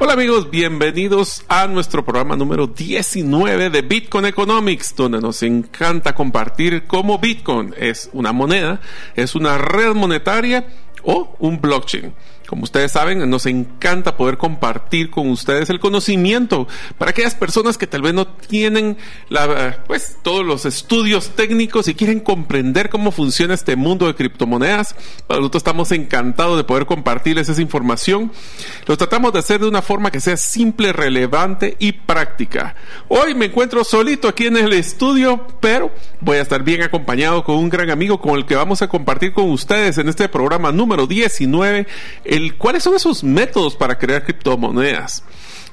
Hola amigos, bienvenidos a nuestro programa número 19 de Bitcoin Economics, donde nos encanta compartir cómo Bitcoin es una moneda, es una red monetaria o un blockchain. Como ustedes saben, nos encanta poder compartir con ustedes el conocimiento para aquellas personas que tal vez no tienen pues, todos los estudios técnicos y quieren comprender cómo funciona este mundo de criptomonedas. Nosotros estamos encantados de poder compartirles esa información. Lo tratamos de hacer de una forma que sea simple, relevante y práctica. Hoy me encuentro solito aquí en el estudio, pero voy a estar bien acompañado con un gran amigo con el que vamos a compartir con ustedes en este programa número 19 cuáles son esos métodos para crear criptomonedas.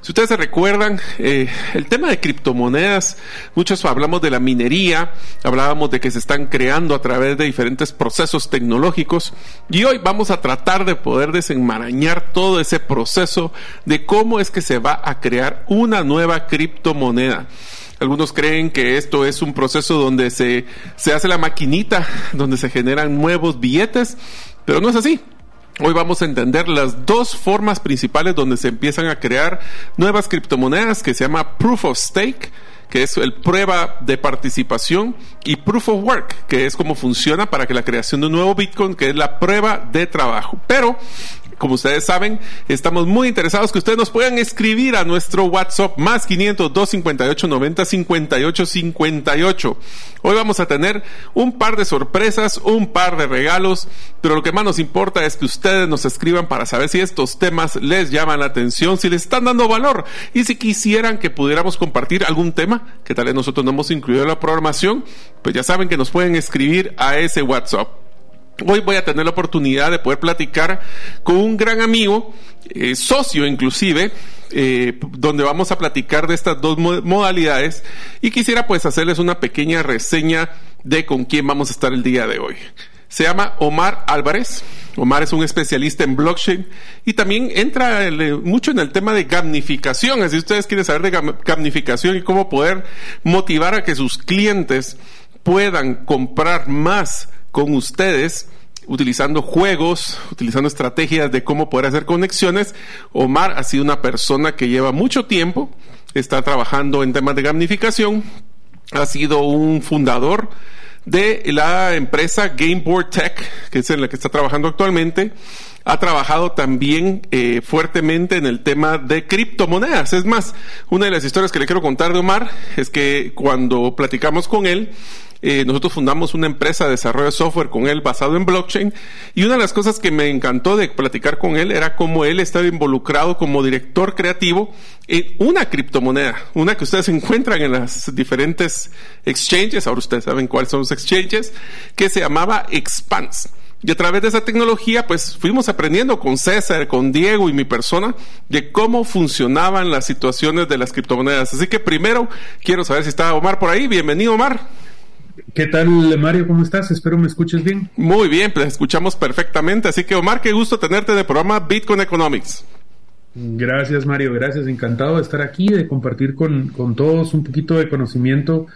Si ustedes se recuerdan, eh, el tema de criptomonedas, muchos hablamos de la minería, hablábamos de que se están creando a través de diferentes procesos tecnológicos y hoy vamos a tratar de poder desenmarañar todo ese proceso de cómo es que se va a crear una nueva criptomoneda. Algunos creen que esto es un proceso donde se, se hace la maquinita, donde se generan nuevos billetes, pero no es así. Hoy vamos a entender las dos formas principales donde se empiezan a crear nuevas criptomonedas que se llama Proof of Stake, que es el prueba de participación, y Proof of Work, que es cómo funciona para que la creación de un nuevo Bitcoin, que es la prueba de trabajo. Pero como ustedes saben, estamos muy interesados que ustedes nos puedan escribir a nuestro WhatsApp más 500 258 90 58 58. Hoy vamos a tener un par de sorpresas, un par de regalos, pero lo que más nos importa es que ustedes nos escriban para saber si estos temas les llaman la atención, si les están dando valor y si quisieran que pudiéramos compartir algún tema que tal vez nosotros no hemos incluido en la programación, pues ya saben que nos pueden escribir a ese WhatsApp. Hoy voy a tener la oportunidad de poder platicar con un gran amigo, eh, socio inclusive, eh, donde vamos a platicar de estas dos modalidades y quisiera pues hacerles una pequeña reseña de con quién vamos a estar el día de hoy. Se llama Omar Álvarez. Omar es un especialista en blockchain y también entra mucho en el tema de gamificación. Así ustedes quieren saber de gamificación y cómo poder motivar a que sus clientes puedan comprar más con ustedes utilizando juegos, utilizando estrategias de cómo poder hacer conexiones. Omar ha sido una persona que lleva mucho tiempo, está trabajando en temas de gamificación, ha sido un fundador de la empresa Gameboard Tech, que es en la que está trabajando actualmente. Ha trabajado también eh, fuertemente en el tema de criptomonedas. Es más, una de las historias que le quiero contar de Omar es que cuando platicamos con él, eh, nosotros fundamos una empresa de desarrollo de software con él basado en blockchain y una de las cosas que me encantó de platicar con él era cómo él estaba involucrado como director creativo en una criptomoneda, una que ustedes encuentran en las diferentes exchanges, ahora ustedes saben cuáles son los exchanges, que se llamaba Expanse. Y a través de esa tecnología, pues fuimos aprendiendo con César, con Diego y mi persona de cómo funcionaban las situaciones de las criptomonedas. Así que primero quiero saber si está Omar por ahí. Bienvenido, Omar. ¿Qué tal, Mario? ¿Cómo estás? Espero me escuches bien. Muy bien, pues escuchamos perfectamente. Así que, Omar, qué gusto tenerte de programa Bitcoin Economics. Gracias, Mario. Gracias. Encantado de estar aquí, de compartir con, todos un poquito de conocimiento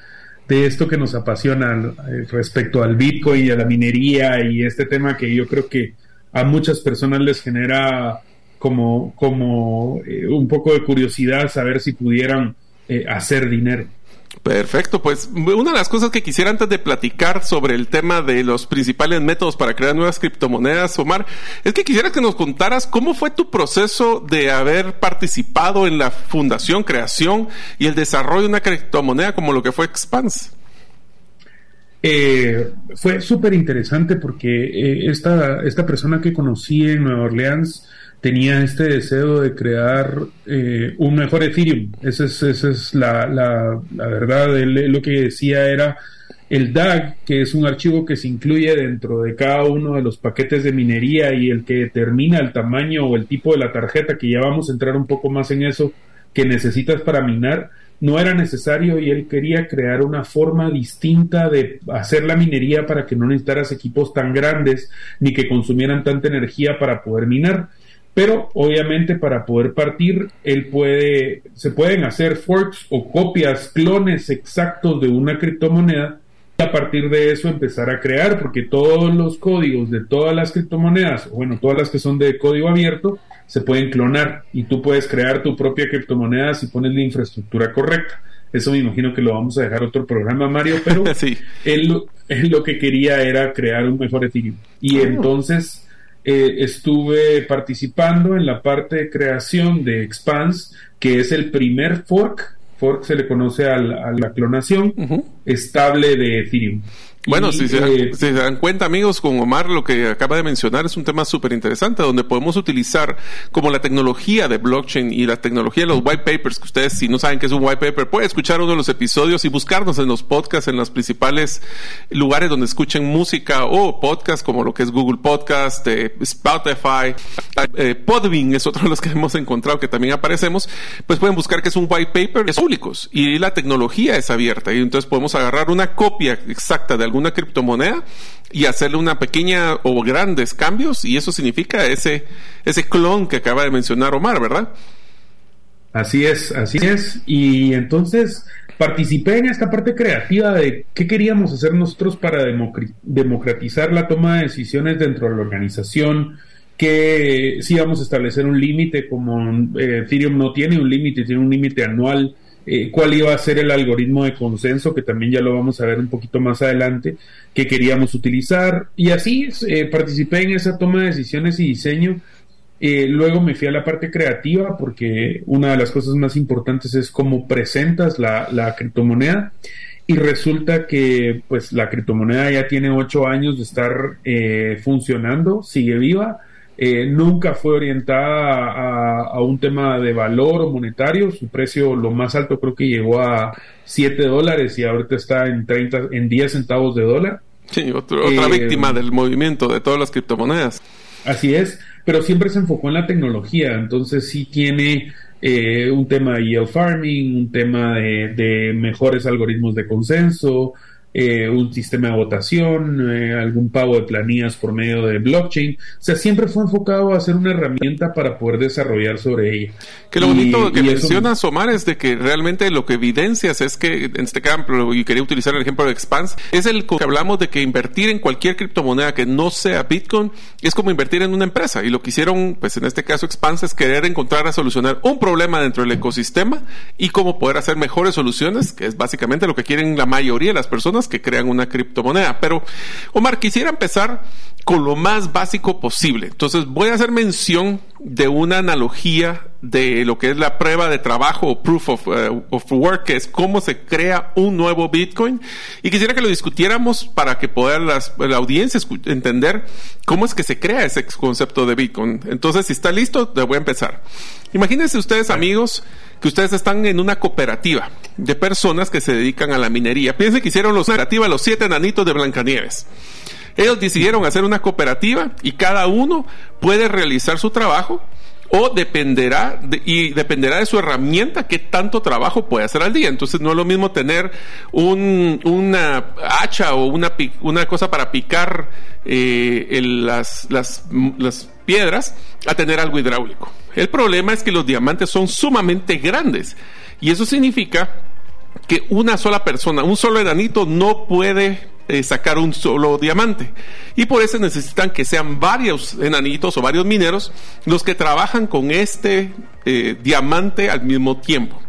de esto que nos apasiona eh, respecto al Bitcoin y a la minería y este tema que yo creo que a muchas personas les genera como, como eh, un poco de curiosidad saber si pudieran eh, hacer dinero. Perfecto, pues una de las cosas que quisiera antes de platicar sobre el tema de los principales métodos para crear nuevas criptomonedas, Omar, es que quisiera que nos contaras cómo fue tu proceso de haber participado en la fundación, creación y el desarrollo de una criptomoneda como lo que fue Expanse. Eh, fue súper interesante porque eh, esta, esta persona que conocí en Nueva Orleans, tenía este deseo de crear eh, un mejor Ethereum. Esa es, es la, la, la, verdad. Él, lo que decía era el DAG, que es un archivo que se incluye dentro de cada uno de los paquetes de minería y el que determina el tamaño o el tipo de la tarjeta, que ya vamos a entrar un poco más en eso, que necesitas para minar no era necesario y él quería crear una forma distinta de hacer la minería para que no necesitaras equipos tan grandes ni que consumieran tanta energía para poder minar. Pero obviamente para poder partir, él puede, se pueden hacer forks o copias, clones exactos de una criptomoneda y a partir de eso empezar a crear, porque todos los códigos de todas las criptomonedas, bueno, todas las que son de código abierto, se pueden clonar y tú puedes crear tu propia criptomoneda si pones la infraestructura correcta. Eso me imagino que lo vamos a dejar otro programa, Mario, pero él, lo que quería era crear un mejor Ethereum. Y ah. entonces eh, estuve participando en la parte de creación de Expanse, que es el primer fork, fork se le conoce a la, clonación estable de Ethereum. Bueno, si, se dan, cuenta, amigos, con Omar, lo que acaba de mencionar es un tema súper interesante, donde podemos utilizar como la tecnología de blockchain y la tecnología de los white papers, que ustedes, si no saben qué es un white paper, pueden escuchar uno de los episodios y buscarnos en los podcasts, en los principales lugares donde escuchen música o podcast, como lo que es Google Podcast, eh, Spotify, eh, Podbean es otro de los que hemos encontrado que también aparecemos, pues pueden buscar que es un white paper, es públicos y la tecnología es abierta y entonces podemos agarrar una copia exacta de alguna criptomoneda y hacerle una pequeña o grandes cambios y eso significa ese, ese clon que acaba de mencionar Omar, ¿verdad? Así es, así es. Y entonces participé en esta parte creativa de qué queríamos hacer nosotros para democratizar la toma de decisiones dentro de la organización, que si vamos a establecer un límite, como eh, Ethereum no tiene un límite, tiene un límite anual eh, cuál iba a ser el algoritmo de consenso, que también ya lo vamos a ver un poquito más adelante, que queríamos utilizar. Y así eh, participé en esa toma de decisiones y diseño. Eh, luego me fui a la parte creativa porque una de las cosas más importantes es cómo presentas la, la criptomoneda y resulta que pues la criptomoneda ya tiene ocho años de estar funcionando, sigue viva eh, nunca fue orientada a, un tema de valor monetario. Su precio, lo más alto, creo que llegó a 7 dólares y ahorita está en, 30, en 10 centavos de dólar. Sí, otra eh, víctima del movimiento de todas las criptomonedas. Así es, pero siempre se enfocó en la tecnología, entonces sí tiene eh, un tema de yield farming, un tema de mejores algoritmos de consenso, eh, un sistema de votación, eh, algún pago de planillas por medio de blockchain. O sea, siempre fue enfocado a ser una herramienta para poder desarrollar sobre ella. Que lo bonito que mencionas, Omar, es de que realmente lo que evidencias es que, en este campo, y quería utilizar el ejemplo de Expanse, es el que hablamos de que invertir en cualquier criptomoneda que no sea Bitcoin es como invertir en una empresa. Y lo que hicieron, pues en este caso Expanse, es querer encontrar a solucionar un problema dentro del ecosistema y cómo poder hacer mejores soluciones, que es básicamente lo que quieren la mayoría de las personas que crean una criptomoneda. Pero, Omar, quisiera empezar con lo más básico posible. Entonces, voy a hacer mención de una analogía de lo que es la prueba de trabajo o proof of, eh, work, que es cómo se crea un nuevo Bitcoin. Y quisiera que lo discutiéramos para que pueda la audiencia entender cómo es que se crea ese concepto de Bitcoin. Entonces, si está listo, le voy a empezar. Imagínense ustedes, amigos, que ustedes están en una cooperativa de personas que se dedican a la minería. Piensen que hicieron los cooperativa los siete enanitos de Blancanieves. Ellos decidieron hacer una cooperativa y cada uno puede realizar su trabajo o dependerá y dependerá de su herramienta qué tanto trabajo puede hacer al día. Entonces no es lo mismo tener un, una hacha o una, una cosa para picar eh, las, las, las piedras a tener algo hidráulico. El problema es que los diamantes son sumamente grandes y eso significa que una sola persona, un solo enanito no puede eh, sacar un solo diamante. Y por eso necesitan que sean varios enanitos o varios mineros los que trabajan con este eh, diamante al mismo tiempo.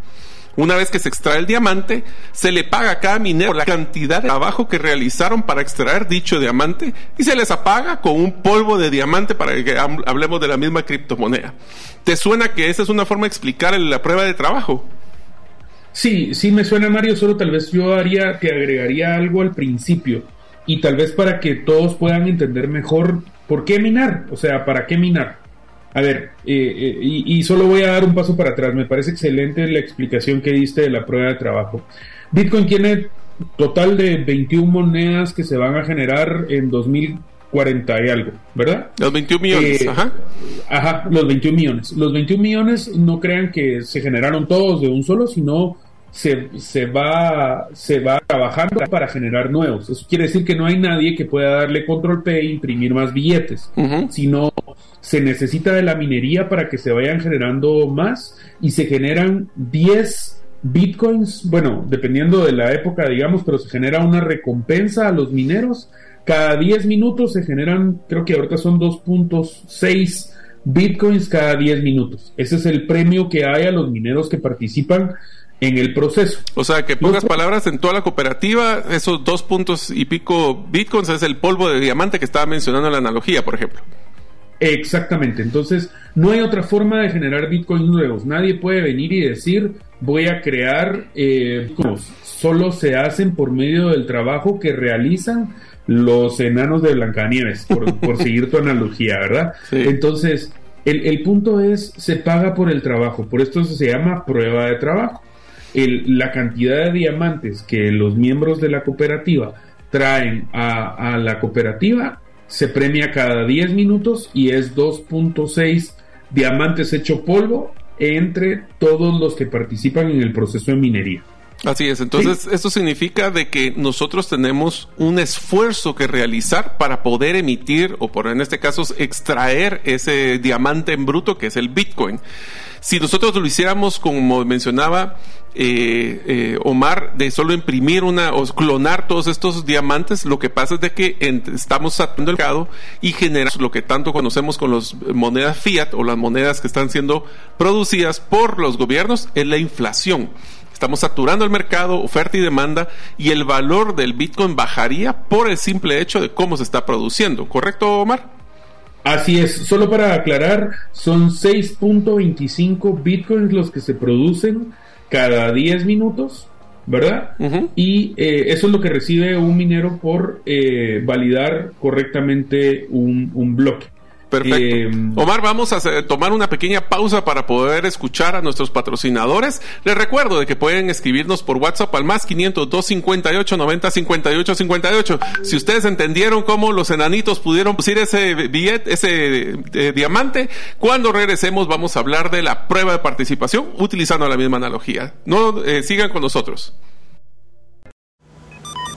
Una vez que se extrae el diamante, se le paga a cada minero la cantidad de trabajo que realizaron para extraer dicho diamante y se les apaga con un polvo de diamante para que hablemos de la misma criptomoneda. ¿Te suena que esa es una forma de explicar la prueba de trabajo? Sí, sí me suena Mario, solo tal vez yo haría, te agregaría algo al principio y tal vez para que todos puedan entender mejor por qué minar, o sea, para qué minar. A ver, eh, eh, y, solo voy a dar un paso para atrás. Me parece excelente la explicación que diste de la prueba de trabajo. Bitcoin tiene total de 21 monedas que se van a generar en 2000, 40 y algo, ¿verdad? Los 21 millones, Eh, ajá. Ajá, los 21 millones. Los 21 millones no crean que se generaron todos de un solo, sino se, se, va, se va trabajando para generar nuevos. Eso quiere decir que no hay nadie que pueda darle control P e imprimir más billetes, Ujú. sino se necesita de la minería para que se vayan generando más y se generan 10 bitcoins, bueno, dependiendo de la época, digamos, pero se genera una recompensa a los mineros. Cada 10 minutos se generan, creo que ahorita son 2.6 bitcoins cada 10 minutos. Ese es el premio que hay a los mineros que participan en el proceso. O sea, que pocas palabras, en toda la cooperativa, esos dos puntos y pico bitcoins es el polvo de diamante que estaba mencionando en la analogía, por ejemplo. Exactamente, entonces no hay otra forma de generar bitcoins nuevos. Nadie puede venir y decir voy a crear eh, bitcoins. Solo se hacen por medio del trabajo que realizan los enanos de Blancanieves, por, por seguir tu analogía, ¿verdad? Sí. Entonces, el, el punto es, se paga por el trabajo, por esto se llama prueba de trabajo. El- la cantidad de diamantes que los miembros de la cooperativa traen a, a la cooperativa se premia cada 10 minutos y es 2.6 diamantes hecho polvo entre todos los que participan en el proceso de minería. Así es, entonces esto significa de que nosotros tenemos un esfuerzo que realizar para poder emitir o por en este caso extraer ese diamante en bruto que es el Bitcoin. Si nosotros lo hiciéramos como mencionaba eh, eh, Omar, de solo imprimir una o clonar todos estos diamantes, lo que pasa es de que estamos saturando el mercado y generamos lo que tanto conocemos con las monedas fiat o las monedas que están siendo producidas por los gobiernos, es la inflación. Estamos saturando el mercado, oferta y demanda, y el valor del Bitcoin bajaría por el simple hecho de cómo se está produciendo. ¿Correcto, Omar? Así es, solo para aclarar, son 6.25 bitcoins los que se producen cada 10 minutos, ¿verdad? Y eh, eso es lo que recibe un minero por eh, validar correctamente un, un bloque. Perfecto. Eh, Omar, vamos a hacer- tomar una pequeña pausa para poder escuchar a nuestros patrocinadores. Les recuerdo de que pueden escribirnos por WhatsApp al más 502 58 90 58 58. Si ustedes entendieron cómo los enanitos pudieron pusir ese billete, ese eh, diamante, cuando regresemos vamos a hablar de la prueba de participación utilizando la misma analogía. No eh, sigan con nosotros.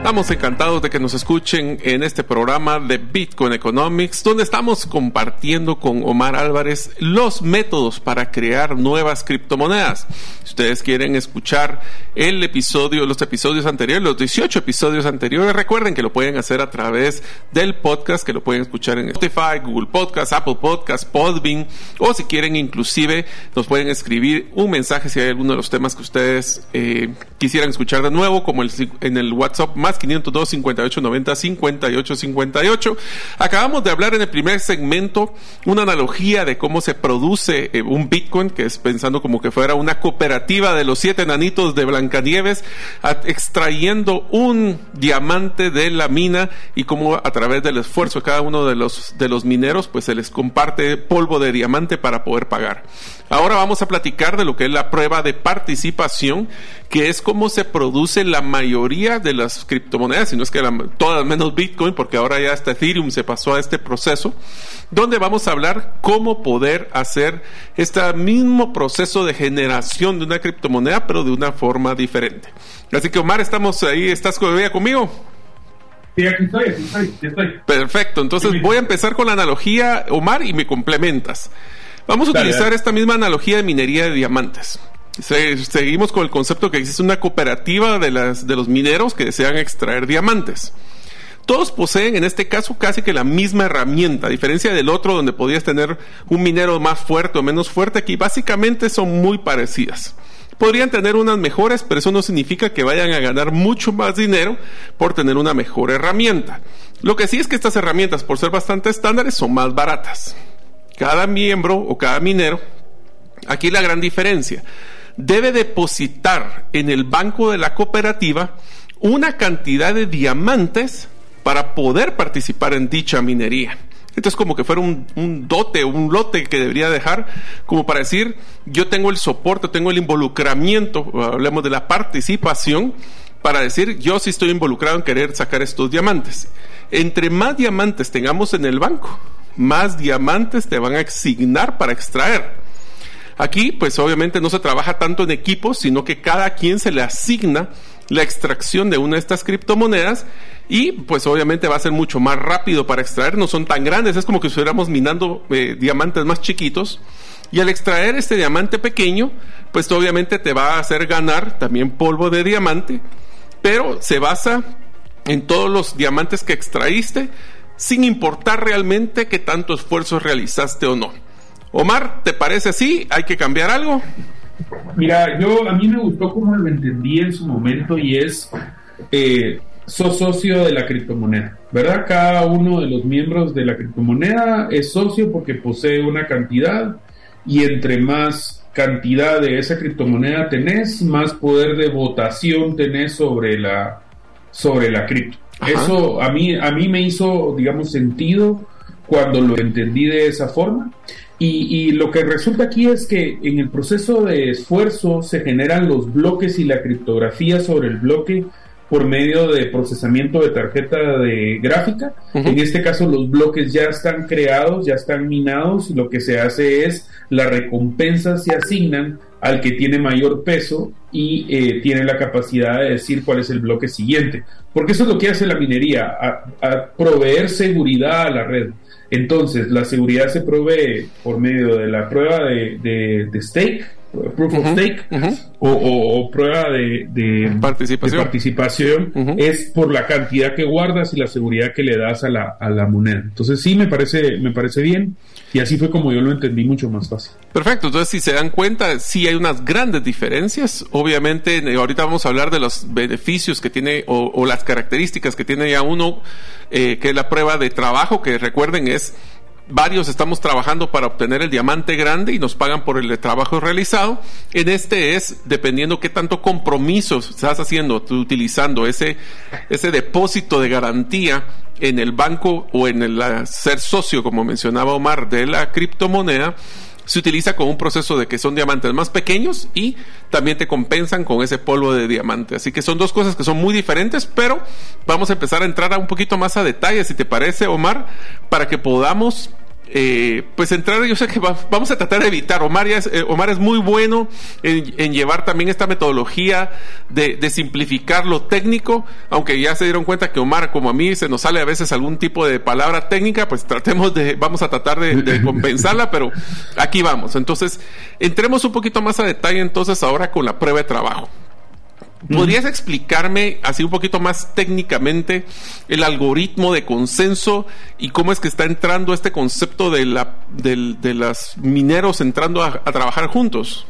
Estamos encantados de que nos escuchen en este programa de Bitcoin Economics, donde estamos compartiendo con Omar Álvarez los métodos para crear nuevas criptomonedas. Si ustedes quieren escuchar el episodio, los episodios anteriores, los 18 episodios anteriores, recuerden que lo pueden hacer a través del podcast, que lo pueden escuchar en Spotify, Google Podcast, Apple Podcast, Podbean, o si quieren inclusive nos pueden escribir un mensaje si hay alguno de los temas que ustedes eh, quisieran escuchar de nuevo, como en el WhatsApp más 502 58 90 58 58. Acabamos de hablar en el primer segmento una analogía de cómo se produce eh, un Bitcoin, que es pensando como que fuera una cooperativa de los siete nanitos de Blancanieves, extrayendo un diamante de la mina y cómo a través del esfuerzo de cada uno de los, de los mineros, pues se les comparte polvo de diamante para poder pagar. Ahora vamos a platicar de lo que es la prueba de participación, que es cómo se produce la mayoría de las criptomonedas, si no es que la- todas menos Bitcoin, porque ahora ya hasta Ethereum se pasó a este proceso, donde vamos a hablar cómo poder hacer este mismo proceso de generación de una criptomoneda, pero de una forma diferente. Así que Omar, estamos ahí, ¿estás todavía conmigo? Sí, aquí estoy, aquí estoy, aquí estoy. Perfecto, entonces Sí. voy a empezar con la analogía, Omar, y me complementas. Vamos a utilizar esta misma analogía de minería de diamantes. Seguimos con el concepto que existe una cooperativa de, las, de los mineros que desean extraer diamantes. Todos poseen en este caso casi que la misma herramienta, a diferencia del otro donde podías tener un minero más fuerte o menos fuerte, aquí básicamente son muy parecidas. Podrían tener unas mejores, pero eso no significa que vayan a ganar mucho más dinero por tener una mejor herramienta. Lo que sí es que estas herramientas, por ser bastante estándares, son más baratas. Cada miembro o cada minero, aquí la gran diferencia, debe depositar en el banco de la cooperativa una cantidad de diamantes para poder participar en dicha minería. Entonces como que fuera un, un, dote, un lote que debería dejar, como para decir, yo tengo el soporte, tengo el involucramiento, hablemos de la participación, para decir, yo sí estoy involucrado en querer sacar estos diamantes. Entre más diamantes tengamos en el banco, más diamantes te van a asignar para extraer. Aquí, pues obviamente no se trabaja tanto en equipos, sino que cada quien se le asigna la extracción de una de estas criptomonedas y pues obviamente va a ser mucho más rápido para extraer, no son tan grandes, es como que estuviéramos minando eh, diamantes más chiquitos y al extraer este diamante pequeño, pues obviamente te va a hacer ganar también polvo de diamante, pero se basa en todos los diamantes que extraíste sin importar realmente qué tanto esfuerzo realizaste o no. Omar, ¿te parece así? ¿Hay que cambiar algo? Mira, yo a mí me gustó como lo entendí en su momento y es, eh, sos socio de la criptomoneda, ¿verdad? Cada uno de los miembros de la criptomoneda es socio porque posee una cantidad y entre más cantidad de esa criptomoneda tenés, más poder de votación tenés sobre la, sobre la cripto. Eso a mí, a mí me hizo, digamos, sentido cuando lo entendí de esa forma. Y, lo que resulta aquí es que en el proceso de esfuerzo se generan los bloques y la criptografía sobre el bloque por medio de procesamiento de tarjeta de gráfica. En este caso los bloques ya están creados, ya están minados y lo que se hace es las recompensas se asignan al que tiene mayor peso y eh, tiene la capacidad de decir cuál es el bloque siguiente. Porque eso es lo que hace la minería, a proveer seguridad a la red. Entonces, la seguridad se provee por medio de la prueba de, de, stake, proof of stake, o, prueba de, participación, es por la cantidad que guardas y la seguridad que le das a la, a la moneda. Entonces, sí, me parece, me parece bien. Y así fue como yo lo entendí mucho más fácil. Perfecto, entonces si se dan cuenta, sí hay unas grandes diferencias. Obviamente, eh, ahorita vamos a hablar de los beneficios que tiene o, las características que tiene ya uno, eh, que es la prueba de trabajo, que recuerden es varios estamos trabajando para obtener el diamante grande y nos pagan por el trabajo realizado. En este es, dependiendo qué tanto compromiso estás haciendo, tú utilizando ese, ese depósito de garantía en el banco o en el ser socio, como mencionaba Omar, de la criptomoneda, se utiliza con un proceso de que son diamantes más pequeños y también te compensan con ese polvo de diamante. Así que son dos cosas que son muy diferentes, pero vamos a empezar a entrar a un poquito más a detalle, si te parece, Omar, para que podamos eh, pues entrar, yo sé que vamos a tratar de evitar. Omar, es, eh, Omar es muy bueno en, llevar también esta metodología de, simplificar lo técnico, aunque ya se dieron cuenta que Omar, como a mí, se nos sale a veces algún tipo de palabra técnica, pues tratemos de, vamos a tratar de, compensarla, pero aquí vamos. Entonces, entremos un poquito más a detalle entonces ahora con la prueba de trabajo. ¿Podrías explicarme así un poquito más técnicamente el algoritmo de consenso y cómo es que está entrando este concepto de, la, de, los mineros entrando a, trabajar juntos?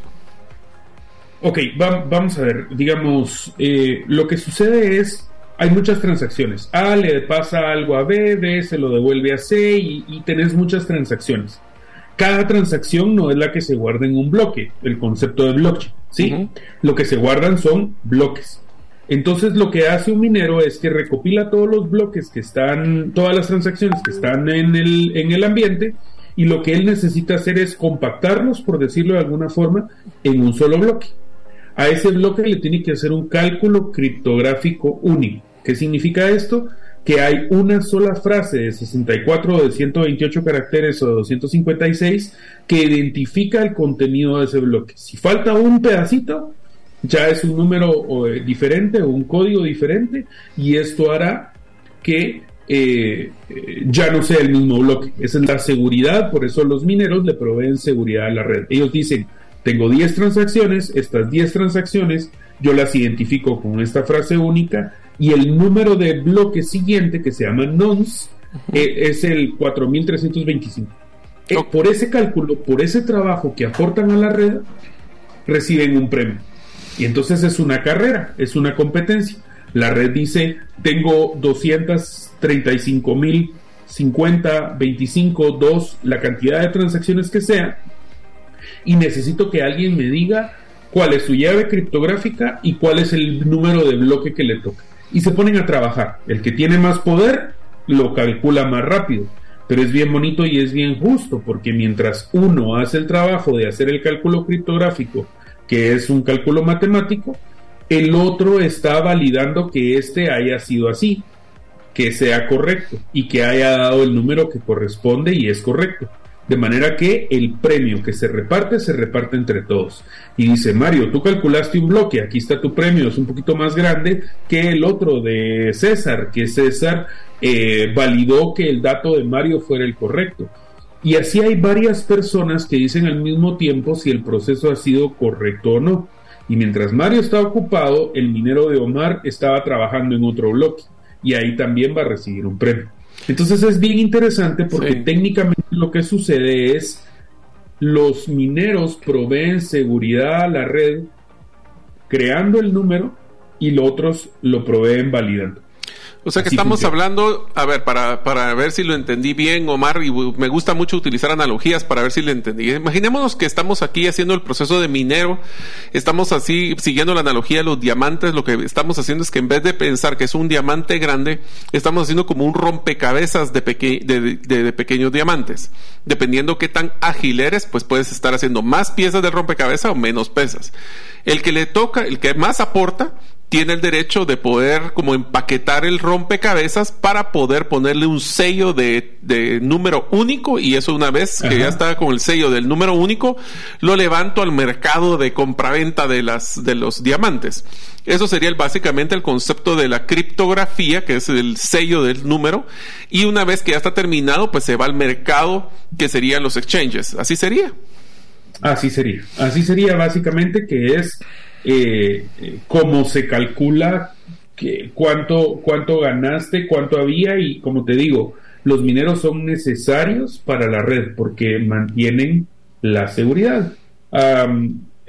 Ok, vamos a ver, digamos, eh, lo que sucede es, hay muchas transacciones. A le pasa algo a B, B se lo devuelve a C y, y tenés muchas transacciones. Cada transacción no es la que se guarda en un bloque, el concepto de blockchain, ¿sí? Lo que se guardan son bloques. Entonces lo que hace un minero es que recopila todos los bloques que están, todas las transacciones que están en el, en el ambiente y lo que él necesita hacer es compactarlos, por decirlo de alguna forma, en un solo bloque. A ese bloque le tiene que hacer un cálculo criptográfico único. ¿Qué significa esto? Que hay una sola frase de 64 o de 128 caracteres o de 256 que identifica el contenido de ese bloque. Si falta un pedacito, ya es un número eh, diferente o un código diferente y esto hará que eh, eh, ya no sea el mismo bloque. Esa es la seguridad, por eso los mineros le proveen seguridad a la red. Ellos dicen, Tengo 10 transacciones, estas 10 transacciones yo las identifico con esta frase única y el número de bloque siguiente que se llama nonce eh, es el 4325. Eh, por ese cálculo, por ese trabajo que aportan a la red, reciben un premio. Y entonces es una carrera, es una competencia. La red dice, tengo 235 mil 50, 25, 2, la cantidad de transacciones que sea, y necesito que alguien me diga cuál es su llave criptográfica y cuál es el número de bloque que le toca. Y se ponen a trabajar. El que tiene más poder lo calcula más rápido. Pero es bien bonito y es bien justo, porque mientras uno hace el trabajo de hacer el cálculo criptográfico, que es un cálculo matemático, el otro está validando que este haya sido así, que sea correcto y que haya dado el número que corresponde y es correcto. De manera que el premio que se reparte se reparte entre todos. Y dice, Mario, tú calculaste un bloque, aquí está tu premio, es un poquito más grande que el otro de César, que César eh, validó que el dato de Mario fuera el correcto. Y así hay varias personas que dicen al mismo tiempo si el proceso ha sido correcto o no. Y mientras Mario está ocupado, el minero de Omar estaba trabajando en otro bloque y ahí también va a recibir un premio. Entonces es bien interesante porque técnicamente lo que sucede es los mineros proveen seguridad a la red creando el número y los otros lo proveen validando. O sea que estamos hablando, a ver, para, para ver si lo entendí bien, Omar, y me gusta mucho utilizar analogías para ver si lo entendí. Imaginémonos que estamos aquí haciendo el proceso de minero, estamos así siguiendo la analogía de los diamantes, lo que estamos haciendo es que en vez de pensar que es un diamante grande, estamos haciendo como un rompecabezas de, de, pequeños diamantes. Dependiendo qué tan ágil eres, pues puedes estar haciendo más piezas de rompecabezas o menos piezas. El que le toca, el que más aporta, tiene el derecho de poder como empaquetar el rompecabezas para poder ponerle un sello de, número único y eso una vez que ya está con el sello del número único, lo levanto al mercado de compraventa de las de los diamantes. Eso sería básicamente el concepto de la criptografía, que es el sello del número, y una vez que ya está terminado, pues se va al mercado que serían los exchanges. Así sería. Así sería. Así sería básicamente que es eh, cómo se calcula que, cuánto, cuánto ganaste, cuánto había y como te digo, los mineros son necesarios para la red porque mantienen la seguridad.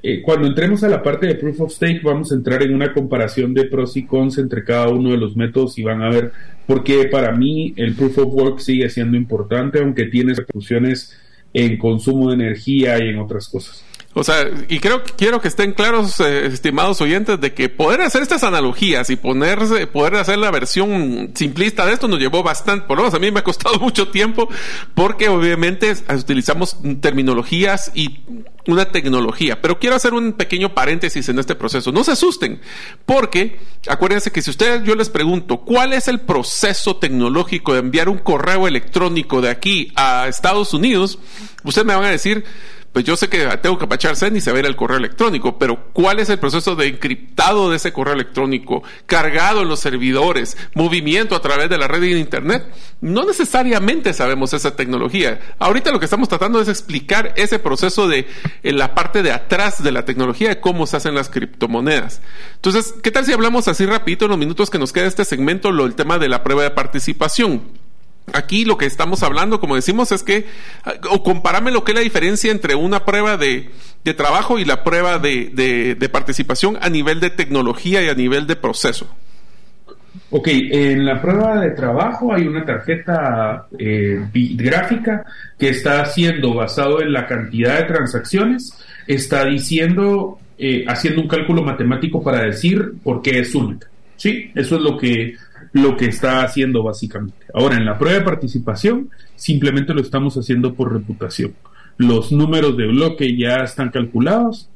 Eh, cuando entremos a la parte de proof of stake vamos a entrar en una comparación de pros y cons entre cada uno de los métodos y van a ver por qué para mí el proof of work sigue siendo importante aunque tiene repercusiones en consumo de energía y en otras cosas. O sea, y creo que quiero que estén claros, eh, estimados oyentes, de que poder hacer estas analogías y ponerse, poder hacer la versión simplista de esto nos llevó bastante, por lo menos a mí me ha costado mucho tiempo, porque obviamente utilizamos terminologías y una tecnología. Pero quiero hacer un pequeño paréntesis en este proceso. No se asusten, porque acuérdense que si ustedes, yo les pregunto, ¿cuál es el proceso tecnológico de enviar un correo electrónico de aquí a Estados Unidos? Ustedes me van a decir, pues yo sé que tengo que apacharse y saber el correo electrónico, pero ¿cuál es el proceso de encriptado de ese correo electrónico, cargado en los servidores, movimiento a través de la red de Internet? No necesariamente sabemos esa tecnología. Ahorita lo que estamos tratando es explicar ese proceso de en la parte de atrás de la tecnología, de cómo se hacen las criptomonedas. Entonces, ¿qué tal si hablamos así rapidito en los minutos que nos queda este segmento, lo, el tema de la prueba de participación? Aquí lo que estamos hablando, como decimos, es que, o comparame lo que es la diferencia entre una prueba de, trabajo y la prueba de, participación a nivel de tecnología y a nivel de proceso. Ok, en la prueba de trabajo hay una tarjeta eh, gráfica que está haciendo, basado en la cantidad de transacciones, está diciendo, eh, haciendo un cálculo matemático para decir por qué es única. Sí, eso es lo que lo que está haciendo básicamente. Ahora, en la prueba de participación, simplemente lo estamos haciendo por reputación. Los números de bloque ya están calculados,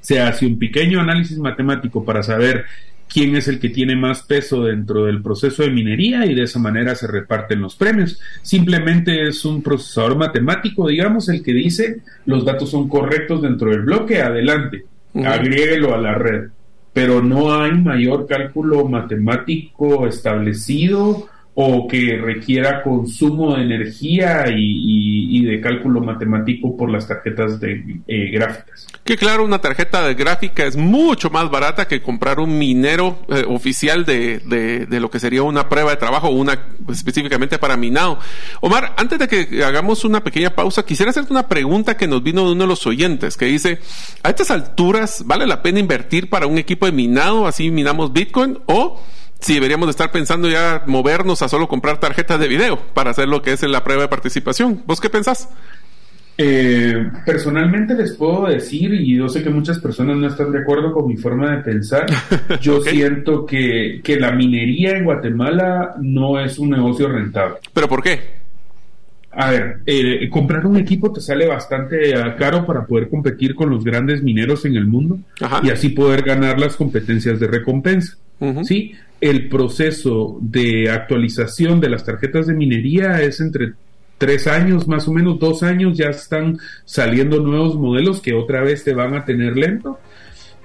se hace un pequeño análisis matemático para saber quién es el que tiene más peso dentro del proceso de minería y de esa manera se reparten los premios. Simplemente es un procesador matemático, digamos, el que dice los datos son correctos dentro del bloque, adelante, agréguelo a la red pero no hay mayor cálculo matemático establecido o que requiera consumo de energía y, de cálculo matemático por las tarjetas de eh, gráficas. Que claro, una tarjeta de gráfica es mucho más barata que comprar un minero eh, oficial de, de, lo que sería una prueba de trabajo, una específicamente para minado. Omar, antes de que hagamos una pequeña pausa, quisiera hacerte una pregunta que nos vino de uno de los oyentes, que dice, a estas alturas, ¿vale la pena invertir para un equipo de minado, así minamos Bitcoin, o si deberíamos estar pensando ya movernos a solo comprar tarjetas de video para hacer lo que es la prueba de participación. ¿Vos qué pensás? Eh, personalmente les puedo decir, y yo sé que muchas personas no están de acuerdo con mi forma de pensar, yo siento que, que la minería en Guatemala no es un negocio rentable. ¿Pero por qué? A ver, eh, comprar un equipo te sale bastante caro para poder competir con los grandes mineros en el mundo y así poder ganar las competencias de recompensa. Sí, el proceso de actualización de las tarjetas de minería es entre tres años, más o menos dos años, ya están saliendo nuevos modelos que otra vez te van a tener lento.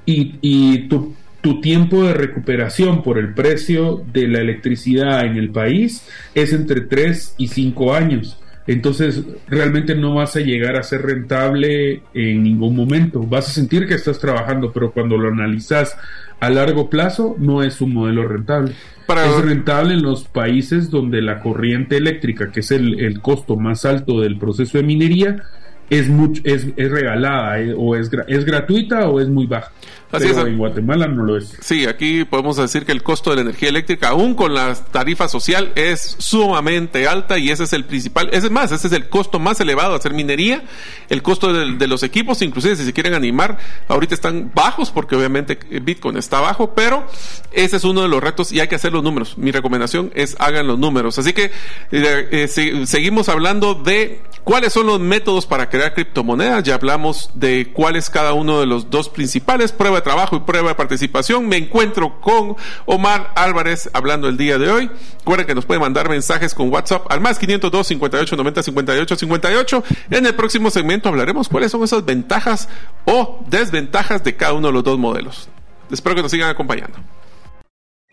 Y, y tu, tu, tiempo de recuperación por el precio de la electricidad en el país es entre tres y cinco años. Entonces, realmente no vas a llegar a ser rentable en ningún momento. Vas a sentir que estás trabajando, pero cuando lo analizas a largo plazo no es un modelo rentable. Es rentable en los países donde la corriente eléctrica, que es el, costo más alto del proceso de minería, es, mucho, es, es regalada eh, o es, es gratuita o es muy baja. Así pero en Guatemala no lo es. Sí, aquí podemos decir que el costo de la energía eléctrica, aún con la tarifa social, es sumamente alta y ese es el principal, es más, ese es el costo más elevado de hacer minería, el costo de, los equipos, inclusive si se quieren animar, ahorita están bajos porque obviamente Bitcoin está bajo, pero ese es uno de los retos y hay que hacer los números. Mi recomendación es hagan los números. Así que eh, eh, seguimos hablando de cuáles son los métodos para crear criptomonedas, ya hablamos de cuál es cada uno de los dos principales, trabajo y prueba de participación. Me encuentro con Omar Álvarez hablando el día de hoy. Recuerden que nos pueden mandar mensajes con WhatsApp al más 502 58 90 58 58. En el próximo segmento hablaremos cuáles son esas ventajas o desventajas de cada uno de los dos modelos. Espero que nos sigan acompañando.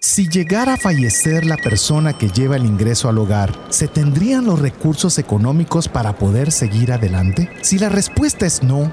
Si llegara a fallecer la persona que lleva el ingreso al hogar, ¿se tendrían los recursos económicos para poder seguir adelante? Si la respuesta es no,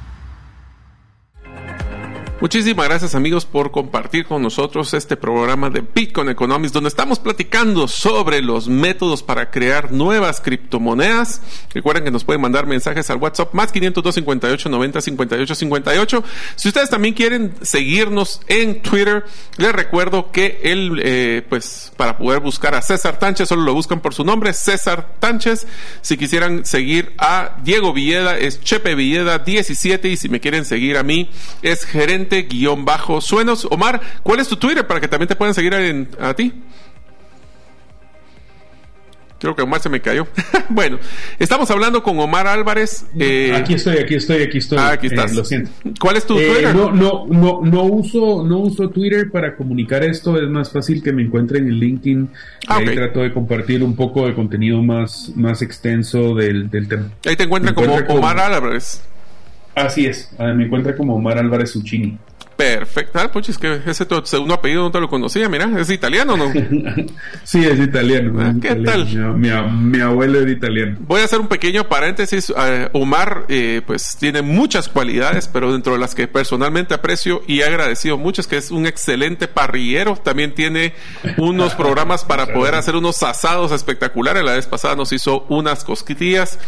Muchísimas gracias amigos por compartir con nosotros este programa de Bitcoin Economics donde estamos platicando sobre los métodos para crear nuevas criptomonedas. Recuerden que nos pueden mandar mensajes al WhatsApp más 502 58 90 58 58. Si ustedes también quieren seguirnos en Twitter, les recuerdo que él, eh, pues para poder buscar a César Tánchez, solo lo buscan por su nombre, César Tánchez. Si quisieran seguir a Diego Villeda, es Chepe Villeda 17 y si me quieren seguir a mí, es gerente guion bajo suenos. Omar, ¿cuál es tu Twitter para que también te puedan seguir a ti? Creo que Omar se me cayó. bueno, estamos hablando con Omar Álvarez. Eh, aquí estoy, aquí estoy, aquí estoy. Ah, aquí estás. Eh, lo siento. ¿Cuál es tu eh, Twitter? No, no, no, no uso, no uso Twitter para comunicar esto. Es más fácil que me encuentren en LinkedIn. Ah, Ahí trato de compartir un poco de contenido más, más extenso del, tema. Ahí te encuentran como Omar Álvarez. Así es, me encuentra como Omar Álvarez Uccini. Perfecto. Ah, pues es que ese tu segundo apellido no te lo conocía, mira, ¿es italiano o no? sí, es italiano. Ah, ¿Qué tal? Mi, abuelo es italiano. Voy a hacer un pequeño paréntesis. Eh, Omar, eh, pues tiene muchas cualidades, pero dentro de las que personalmente aprecio y he agradecido mucho es que es un excelente parrillero. También tiene unos programas para poder hacer unos asados espectaculares. La vez pasada nos hizo unas cosquillas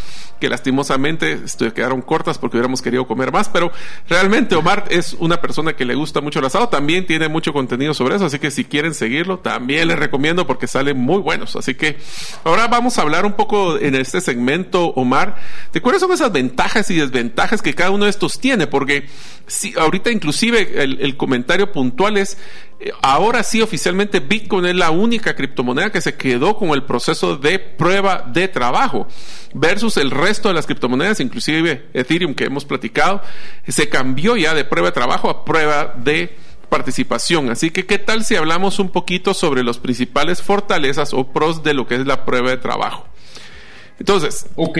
que lastimosamente quedaron cortas porque hubiéramos querido comer más, pero realmente Omar es una persona que le gusta mucho el asado, también tiene mucho contenido sobre eso, así que si quieren seguirlo, también les recomiendo porque salen muy buenos. Así que ahora vamos a hablar un poco en este segmento, Omar, de cuáles son esas ventajas y desventajas que cada uno de estos tiene, porque si ahorita inclusive el, comentario puntual es, ahora sí oficialmente Bitcoin es la única criptomoneda que se quedó con el proceso de prueba de trabajo versus el resto de las criptomonedas, inclusive Ethereum que hemos platicado, se cambió ya de prueba de trabajo a prueba de participación. Así que, ¿qué tal si hablamos un poquito sobre los principales fortalezas o pros de lo que es la prueba de trabajo? Entonces, ok.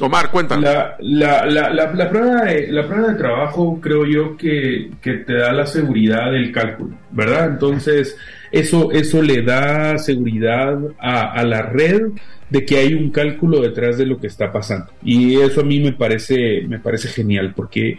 Omar, cuéntame. La, la, la, la, prueba de, la prueba de trabajo creo yo que, que, te da la seguridad del cálculo, ¿verdad? Entonces, eso, eso le da seguridad a, a la red de que hay un cálculo detrás de lo que está pasando. Y eso a mí me parece, me parece genial, porque,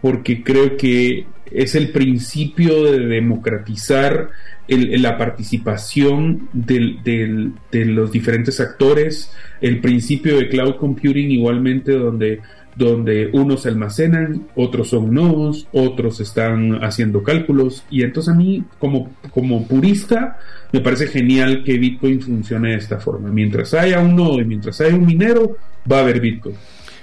porque creo que es el principio de democratizar la participación de los diferentes actores, el principio de cloud computing igualmente donde, donde unos almacenan, otros son nodos, otros están haciendo cálculos y entonces a mí como, como purista me parece genial que Bitcoin funcione de esta forma. Mientras haya un nodo y mientras haya un minero, va a haber Bitcoin.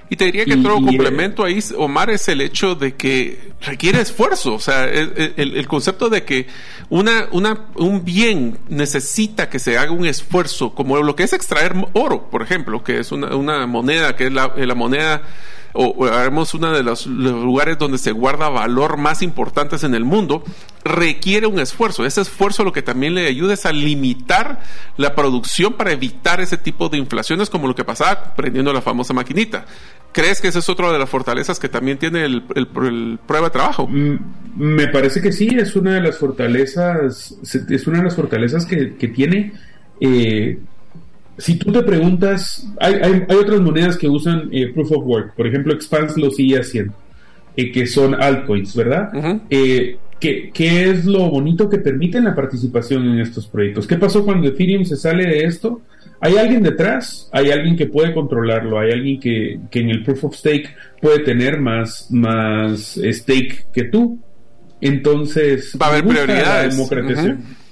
Y te diría que otro complemento ahí, Omar, es el hecho de que requiere esfuerzo. O sea, el, concepto de que una, una, un bien necesita que se haga un esfuerzo, como lo que es extraer oro, por ejemplo, que es una, una moneda, que es la, la moneda o, haremos uno de los, lugares donde se guarda valor más importantes en el mundo, requiere un esfuerzo. Ese esfuerzo lo que también le ayuda es a limitar la producción para evitar ese tipo de inflaciones como lo que pasaba prendiendo la famosa maquinita. ¿Crees que esa es otra de las fortalezas que también tiene el, prueba de trabajo? Mm, me parece que sí, es una de las fortalezas, es una de las fortalezas que, tiene. Eh, si tú te preguntas, hay, hay, otras monedas que usan eh, Proof of Work, por ejemplo, Expanse lo sigue haciendo, eh, que son altcoins, ¿verdad? Eh, ¿qué, es lo bonito que permiten la participación en estos proyectos? ¿Qué pasó cuando Ethereum se sale de esto? Hay alguien detrás, hay alguien que puede controlarlo, hay alguien que, que en el Proof of Stake puede tener más, más stake que tú. Entonces, va a haber prioridades.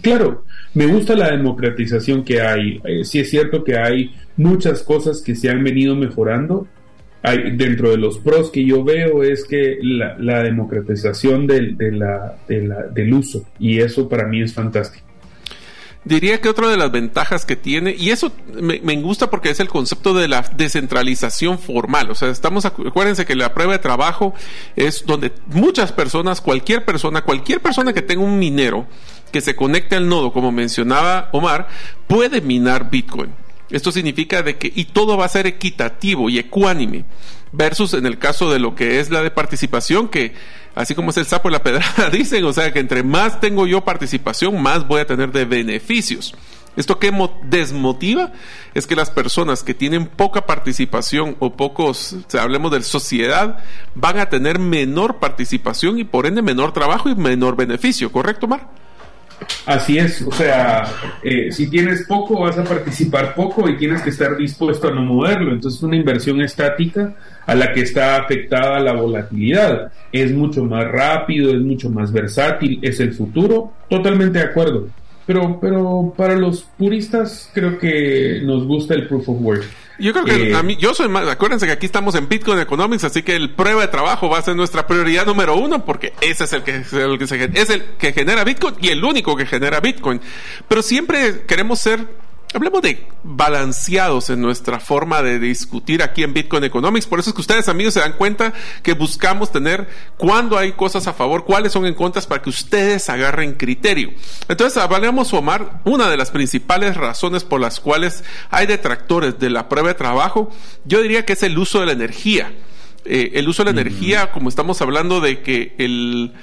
Claro, me gusta la democratización que hay. Eh, sí es cierto que hay muchas cosas que se han venido mejorando. Dentro de los pros que yo veo es que la, democratización del, uso y eso para mí es fantástico. Diría que otra de las ventajas que tiene, y eso me, me, gusta porque es el concepto de la descentralización formal. O sea, estamos, acuérdense que la prueba de trabajo es donde muchas personas, cualquier persona, cualquier persona que tenga un minero, que se conecte al nodo, como mencionaba Omar, puede minar Bitcoin. Esto significa de que, y todo va a ser equitativo y ecuánime, versus en el caso de lo que es la de participación, que así como es el sapo y la pedrada, dicen, o sea que entre más tengo yo participación, más voy a tener de beneficios. Esto que desmotiva es que las personas que tienen poca participación o pocos, o sea, hablemos de sociedad, van a tener menor participación y por ende menor trabajo y menor beneficio, ¿correcto, Mar? Así es, o sea, eh, si tienes poco vas a participar poco y tienes que estar dispuesto a no moverlo. Entonces una inversión estática a la que está afectada la volatilidad. Es mucho más rápido, es mucho más versátil, es el futuro. Totalmente de acuerdo. Pero, pero para los puristas creo que nos gusta el proof of work. Yo creo que eh, a mí, yo soy más, acuérdense que aquí estamos en Bitcoin Economics, así que el prueba de trabajo va a ser nuestra prioridad número uno, porque ese es el que, el que se, es el que genera Bitcoin y el único que genera Bitcoin. Pero siempre queremos ser Hablemos de balanceados en nuestra forma de discutir aquí en Bitcoin Economics. Por eso es que ustedes, amigos, se dan cuenta que buscamos tener cuando hay cosas a favor, cuáles son en contra, para que ustedes agarren criterio. Entonces, hablemos, Omar, una de las principales razones por las cuales hay detractores de la prueba de trabajo, yo diría que es el uso de la energía. Eh, el uso de la energía, como estamos hablando de que el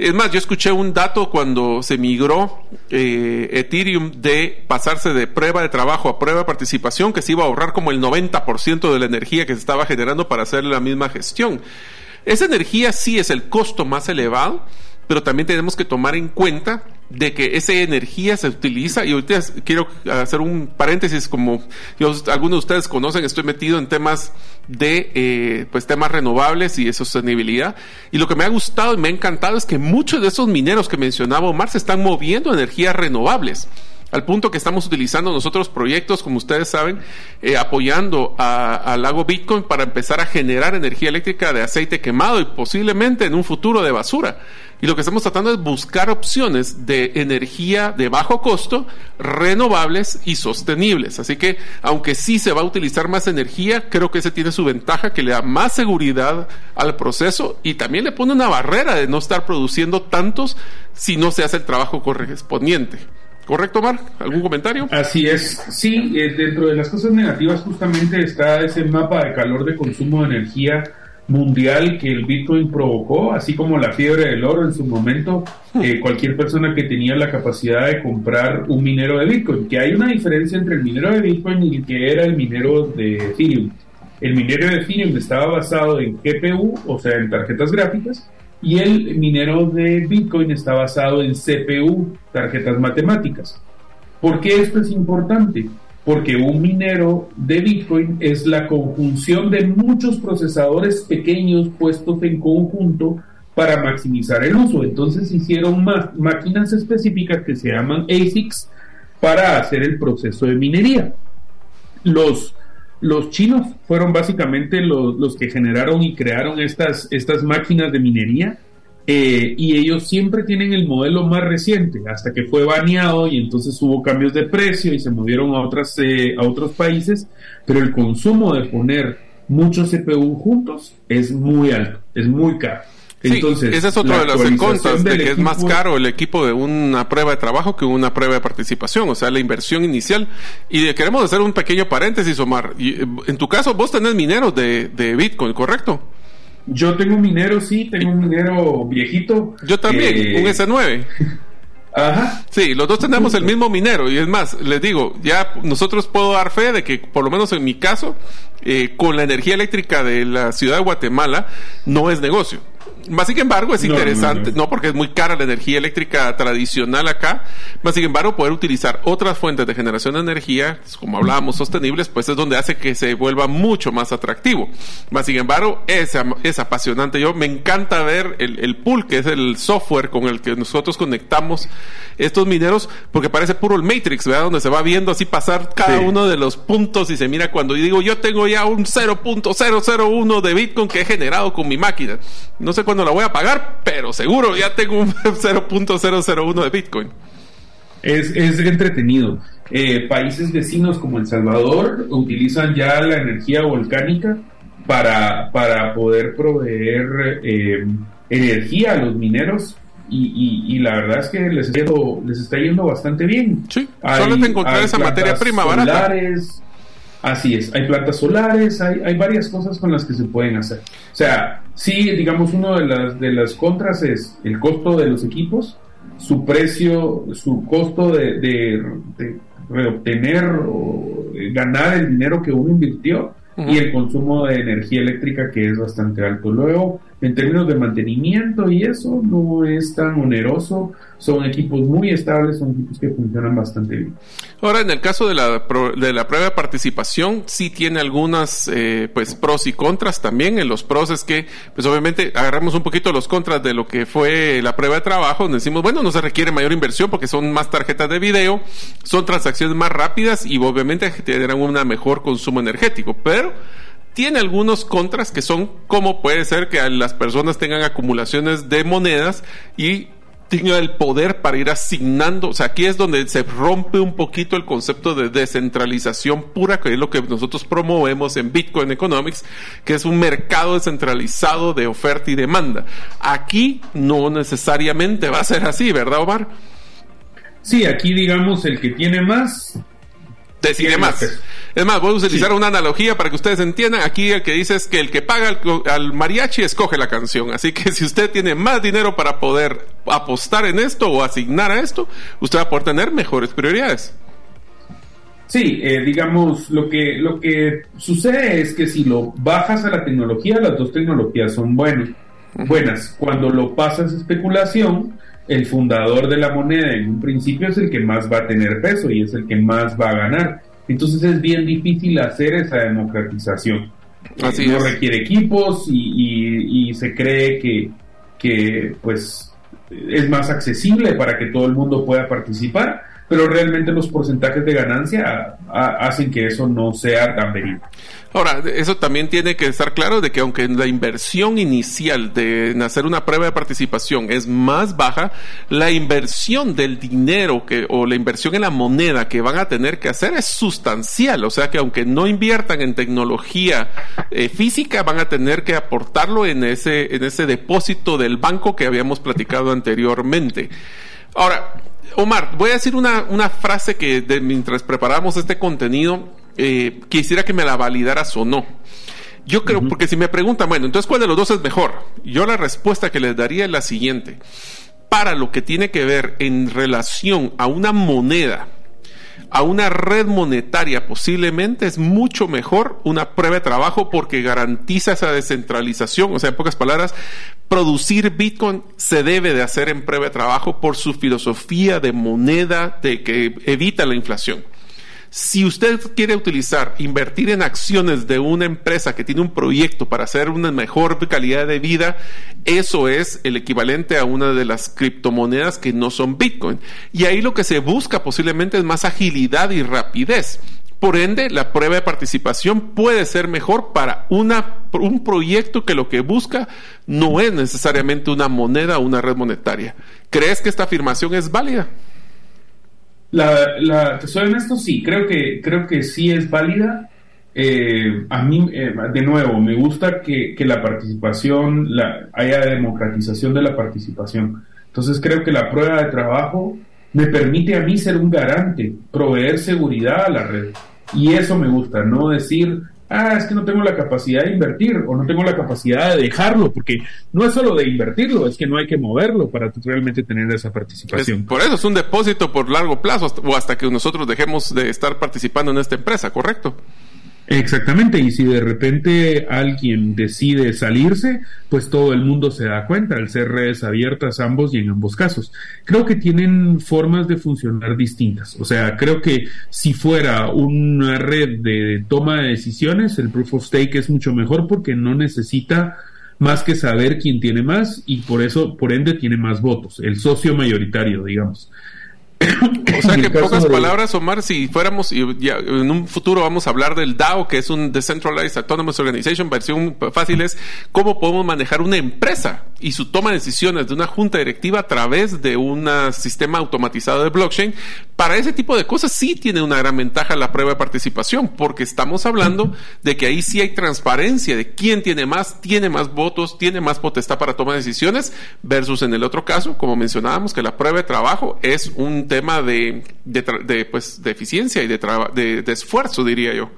es más, yo escuché un dato cuando se migró eh, Ethereum de pasarse de prueba de trabajo a prueba de participación, que se iba a ahorrar como el 90% de la energía que se estaba generando para hacer la misma gestión. Esa energía sí es el costo más elevado, pero también tenemos que tomar en cuenta de que esa energía se utiliza, y ahorita quiero hacer un paréntesis, como algunos de ustedes conocen, estoy metido en temas de eh, pues temas renovables y de sostenibilidad. Y lo que me ha gustado y me ha encantado es que muchos de esos mineros que mencionaba Omar se están moviendo a energías renovables al punto que estamos utilizando nosotros proyectos, como ustedes saben, eh, apoyando al lago Bitcoin para empezar a generar energía eléctrica de aceite quemado y posiblemente en un futuro de basura. Y lo que estamos tratando es buscar opciones de energía de bajo costo, renovables y sostenibles. Así que, aunque sí se va a utilizar más energía, creo que ese tiene su ventaja, que le da más seguridad al proceso y también le pone una barrera de no estar produciendo tantos si no se hace el trabajo correspondiente. ¿Correcto, Mark? ¿Algún comentario? Así es. Sí, eh, dentro de las cosas negativas justamente está ese mapa de calor de consumo de energía mundial que el Bitcoin provocó, así como la fiebre del oro en su momento, eh, cualquier persona que tenía la capacidad de comprar un minero de Bitcoin, que hay una diferencia entre el minero de Bitcoin y el que era el minero de Ethereum. El minero de Ethereum estaba basado en GPU, o sea, en tarjetas gráficas, y el minero de Bitcoin está basado en CPU, tarjetas matemáticas. ¿Por qué esto es importante? Porque un minero de Bitcoin es la conjunción de muchos procesadores pequeños puestos en conjunto para maximizar el uso. Entonces hicieron más máquinas específicas que se llaman ASICs para hacer el proceso de minería. Los los chinos fueron básicamente los, que generaron y crearon estas, estas máquinas de minería eh, y ellos siempre tienen el modelo más reciente hasta que fue baneado y entonces hubo cambios de precio y se movieron a, otras, eh, a otros países, pero el consumo de poner muchos CPU juntos es muy alto, es muy caro. Entonces, ese es otro de los contras, de que es más caro el equipo de una prueba de trabajo que una prueba de participación, o sea, la inversión inicial. Y queremos hacer un pequeño paréntesis, Omar. Eh, en tu caso, vos tenés minero de, de Bitcoin, ¿correcto? Yo tengo un minero, sí, tengo un minero viejito. Yo también, eh, un S9. Ajá. Sí, los dos tenemos el mismo minero y es más, les digo, ya nosotros puedo dar fe de que por lo menos en mi caso, eh, con la energía eléctrica de la ciudad de Guatemala, no es negocio. Más sin embargo, es interesante, no, porque es muy cara la energía eléctrica tradicional acá, más sin embargo, poder utilizar otras fuentes de generación de energía, como hablábamos, sostenibles, pues es donde hace que se vuelva mucho más atractivo. Más sin embargo, es, es apasionante. Yo me encanta ver el, el pool, que es el software con el que nosotros conectamos estos mineros, porque parece puro el Matrix, ¿verdad? Donde se va viendo así pasar cada uno de los puntos y se mira cuando yo digo, yo tengo ya un 0.001 de Bitcoin que he generado con mi máquina. No sé cuándo la voy a pagar, pero seguro ya tengo un 0.001 de Bitcoin. Es, es entretenido. Eh, países vecinos como El Salvador utilizan ya la energía volcánica para, para poder proveer eh, energía a los mineros y, la verdad es que les, está yendo, les está yendo bastante bien. Sí, solo encontrar esa materia prima solares, Así es, hay plantas solares, hay, hay varias cosas con las que se pueden hacer. O sea, sí, digamos, una de las, de las contras es el costo de los equipos, su precio, su costo de, de, de reobtener o ganar el dinero que uno invirtió y el consumo de energía eléctrica que es bastante alto. Luego, en términos de mantenimiento y eso no es tan oneroso, son equipos muy estables, son equipos que funcionan bastante bien. Ahora, en el caso de la, de la prueba de participación, sí tiene algunas eh, pues pros y contras también. En los pros es que, pues obviamente, agarramos un poquito los contras de lo que fue la prueba de trabajo, donde decimos, bueno, no se requiere mayor inversión porque son más tarjetas de video, son transacciones más rápidas y obviamente tendrán un mejor consumo energético, pero tiene algunos contras que son como puede ser que las personas tengan acumulaciones de monedas y tenga el poder para ir asignando, o sea, aquí es donde se rompe un poquito el concepto de descentralización pura, que es lo que nosotros promovemos en Bitcoin Economics, que es un mercado descentralizado de oferta y demanda. Aquí no necesariamente va a ser así, ¿verdad, Omar? Sí, aquí digamos el que tiene más decide más. Es más, voy a utilizar una analogía para que ustedes entiendan. Aquí el que dice es que el que paga al, mariachi escoge la canción. Así que si usted tiene más dinero para poder apostar en esto o asignar a esto, usted va a poder tener mejores prioridades. Sí, eh, digamos, lo que, lo que sucede es que si lo bajas a la tecnología, las dos tecnologías son buenas. buenas. Cuando lo pasas a especulación, el fundador de la moneda en un principio es el que más va a tener peso y es el que más va a ganar. Entonces es bien difícil hacer esa democratización. Así no requiere equipos y, se cree que, que pues es más accesible para que todo el mundo pueda participar pero realmente los porcentajes de ganancia hacen que eso no sea tan verídico. Ahora, eso también tiene que estar claro de que aunque la inversión inicial de hacer una prueba de participación es más baja, la inversión del dinero que, o la inversión en la moneda que van a tener que hacer es sustancial. O sea que aunque no inviertan en tecnología eh, física, van a tener que aportarlo en ese, en ese depósito del banco que habíamos platicado anteriormente. Ahora, Omar, voy a decir una, frase que mientras preparamos este contenido, eh, quisiera que me la validaras o no. Yo creo, porque si me preguntan, bueno, entonces ¿cuál de los dos es mejor? Yo la respuesta que les daría es la siguiente. Para lo que tiene que ver en relación a una moneda, a una red monetaria posiblemente es mucho mejor una prueba de trabajo porque garantiza esa descentralización. O sea, en pocas palabras, producir Bitcoin se debe de hacer en prueba de trabajo por su filosofía de moneda de que evita la inflación. Si usted quiere utilizar, invertir en acciones de una empresa que tiene un proyecto para hacer una mejor calidad de vida, eso es el equivalente a una de las criptomonedas que no son Bitcoin. Y ahí lo que se busca posiblemente es más agilidad y rapidez. Por ende, la prueba de participación puede ser mejor para una, un proyecto que lo que busca no es necesariamente una moneda o una red monetaria. ¿Crees que esta afirmación es válida? La, la, te soy honesto, sí, creo que, creo que sí es válida. Eh, a mí, eh, de nuevo, me gusta que, que la participación, la, haya democratización de la participación. Entonces creo que la prueba de trabajo me permite a mí ser un garante, proveer seguridad a la red. Y eso me gusta, no decir, ah, es que no tengo la capacidad de invertir o no tengo la capacidad de dejarlo, porque no es solo de invertirlo, es que no hay que moverlo para realmente tener esa participación. por eso es un depósito por largo plazo o hasta que nosotros dejemos de estar participando en esta empresa, ¿correcto? Exactamente, y si de repente alguien decide salirse, pues todo el mundo se da cuenta al ser redes abiertas ambos y en ambos casos. Creo que tienen formas de funcionar distintas. O sea, creo que si fuera una red de toma de decisiones, el proof of stake es mucho mejor porque no necesita más que saber quién tiene más y por eso, por ende, tiene más votos, el socio mayoritario, digamos. O sea que en pocas palabras, Omar, si fuéramos, y en un futuro vamos a hablar del DAO, que es un Decentralized Autonomous Organization, versión fácil es cómo podemos manejar una empresa y su toma de decisiones de una junta directiva a través de un sistema automatizado de blockchain. Para ese tipo de cosas sí tiene una gran ventaja la prueba de participación, porque estamos hablando de que ahí sí hay transparencia de quién tiene más, tiene más votos, tiene más potestad para tomar decisiones, versus en el otro caso, como mencionábamos, que la prueba de trabajo es un tema de, de, pues, de eficiencia y de, de, de esfuerzo, diría yo.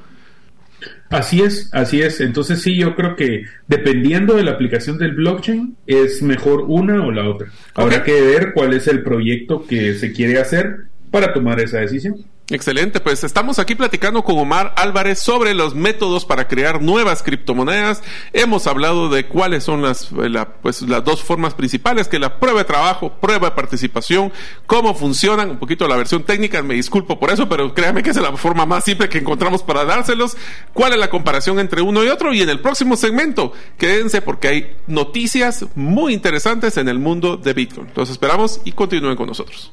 Así es, así es. Entonces sí, yo creo que dependiendo de la aplicación del blockchain, es mejor una o la otra. Habrá que ver cuál es el proyecto que se quiere hacer para tomar esa decisión. Excelente, pues estamos aquí platicando con Omar Álvarez sobre los métodos para crear nuevas criptomonedas. Hemos hablado de cuáles son las, eh, pues, las dos formas principales, que la prueba de trabajo, prueba de participación, cómo funcionan, un poquito la versión técnica, me disculpo por eso, pero créanme que es la forma más simple que encontramos para dárselos, cuál es la comparación entre uno y otro y en el próximo segmento, quédense porque hay noticias muy interesantes en el mundo de Bitcoin. Los esperamos y continúen con nosotros.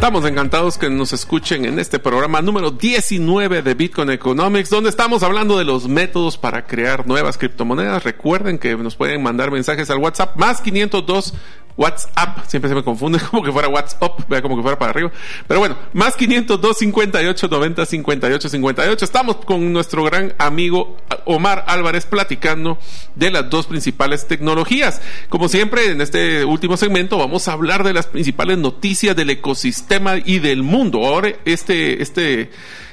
Estamos encantados que nos escuchen en este programa número 19 de Bitcoin Economics, donde estamos hablando de los métodos para crear nuevas criptomonedas. Recuerden que nos pueden mandar mensajes al WhatsApp más 502 WhatsApp, siempre se me confunde como que fuera WhatsApp, vea como que fuera para arriba. Pero bueno, más 502 58 90 58 58. Estamos con nuestro gran amigo Omar Álvarez platicando de las dos principales tecnologías. Como siempre, en este último segmento vamos a hablar de las principales noticias del ecosistema y del mundo. Ahora, este, este,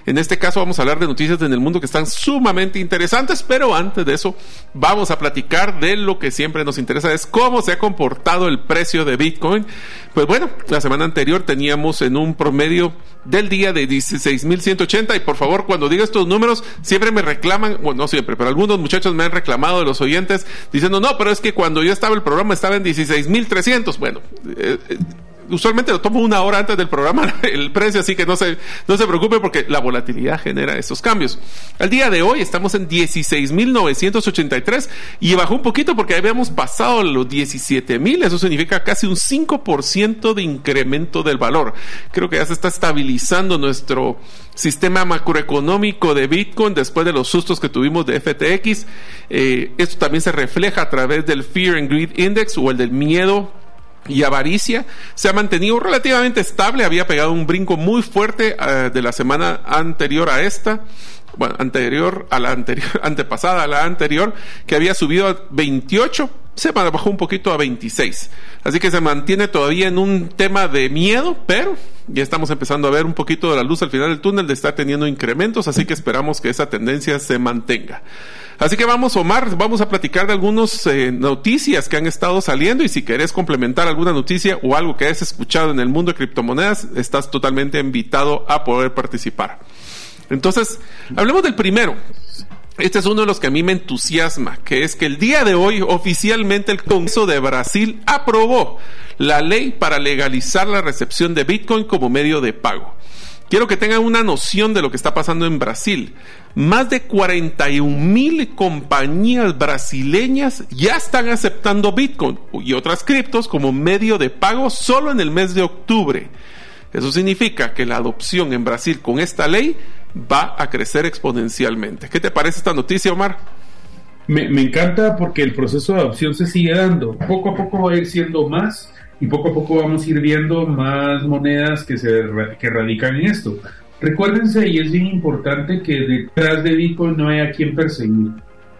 en este caso vamos a hablar de noticias en el mundo que están sumamente interesantes, pero antes de eso vamos a platicar de lo que siempre nos interesa, es cómo se ha comportado el precio de Bitcoin. Pues bueno, la semana anterior teníamos en un promedio del día de 16.180 y por favor cuando diga estos números siempre me reclaman, bueno no siempre, pero algunos muchachos me han reclamado de los oyentes diciendo no, pero es que cuando yo estaba el programa estaba en 16.300. Bueno, eh, eh usualmente lo tomo una hora antes del programa el precio, así que no se, no se preocupe porque la volatilidad genera esos cambios. Al día de hoy estamos en 16.983 y bajó un poquito porque habíamos pasado los 17.000, eso significa casi un 5% de incremento del valor. Creo que ya se está estabilizando nuestro sistema macroeconómico de Bitcoin después de los sustos que tuvimos de FTX. Eh, esto también se refleja a través del Fear and Greed Index o el del miedo y avaricia se ha mantenido relativamente estable, había pegado un brinco muy fuerte eh, de la semana anterior a esta, bueno, anterior a la anterior, antepasada a la anterior, que había subido a 28, se bajó un poquito a 26. Así que se mantiene todavía en un tema de miedo, pero ya estamos empezando a ver un poquito de la luz al final del túnel de estar teniendo incrementos, así que esperamos que esa tendencia se mantenga. Así que vamos, Omar, vamos a platicar de algunas eh, noticias que han estado saliendo y si querés complementar alguna noticia o algo que hayas escuchado en el mundo de criptomonedas, estás totalmente invitado a poder participar. Entonces, hablemos del primero. Este es uno de los que a mí me entusiasma, que es que el día de hoy oficialmente el Congreso de Brasil aprobó la ley para legalizar la recepción de Bitcoin como medio de pago. Quiero que tengan una noción de lo que está pasando en Brasil. Más de 41 mil compañías brasileñas ya están aceptando Bitcoin y otras criptos como medio de pago solo en el mes de octubre. Eso significa que la adopción en Brasil con esta ley va a crecer exponencialmente. ¿Qué te parece esta noticia, Omar? Me, encanta porque el proceso de adopción se sigue dando. Poco a poco va a ir siendo más y poco a poco vamos a ir viendo más monedas que, se, que radican en esto. Recuérdense, y es bien importante, que detrás de Bitcoin no hay a quien perseguir.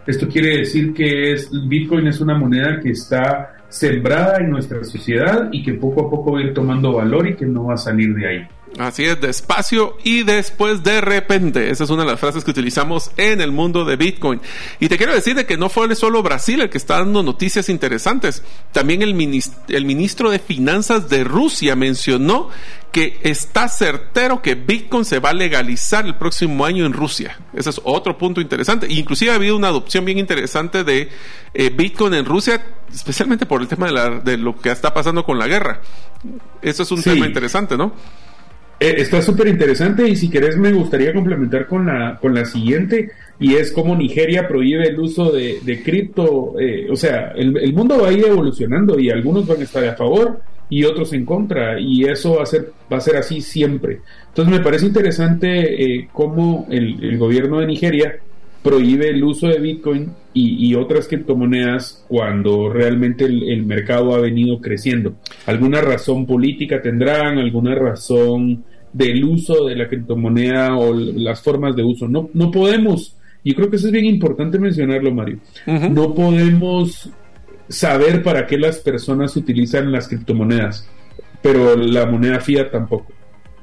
Esto quiere decir que es, Bitcoin es una moneda que está sembrada en nuestra sociedad y que poco a poco va a ir tomando valor y que no va a salir de ahí. Así es, despacio y después de repente. Esa es una de las frases que utilizamos en el mundo de Bitcoin. Y te quiero decir de que no fue solo Brasil el que está dando noticias interesantes. También el, el ministro de Finanzas de Rusia mencionó que está certero que Bitcoin se va a legalizar el próximo año en Rusia. Ese es otro punto interesante. Inclusive ha habido una adopción bien interesante de eh, Bitcoin en Rusia, especialmente por el tema de, la, de, lo que está pasando con la guerra. Eso es un tema interesante, ¿no? Eh, está súper interesante y si querés me gustaría complementar con la, con la siguiente y es cómo Nigeria prohíbe el uso de, de cripto. Eh, o sea, el, el, mundo va a ir evolucionando y algunos van a estar a favor y otros en contra y eso va a ser, va a ser así siempre. Entonces me parece interesante eh, cómo el, el, gobierno de Nigeria prohíbe el uso de Bitcoin y, y otras criptomonedas cuando realmente el, el, mercado ha venido creciendo. ¿Alguna razón política tendrán? ¿Alguna razón del uso de la criptomoneda o las formas de uso? No, no podemos, y creo que eso es bien importante mencionarlo, Mario, uh -huh. no podemos saber para qué las personas utilizan las criptomonedas, pero la moneda fiat tampoco.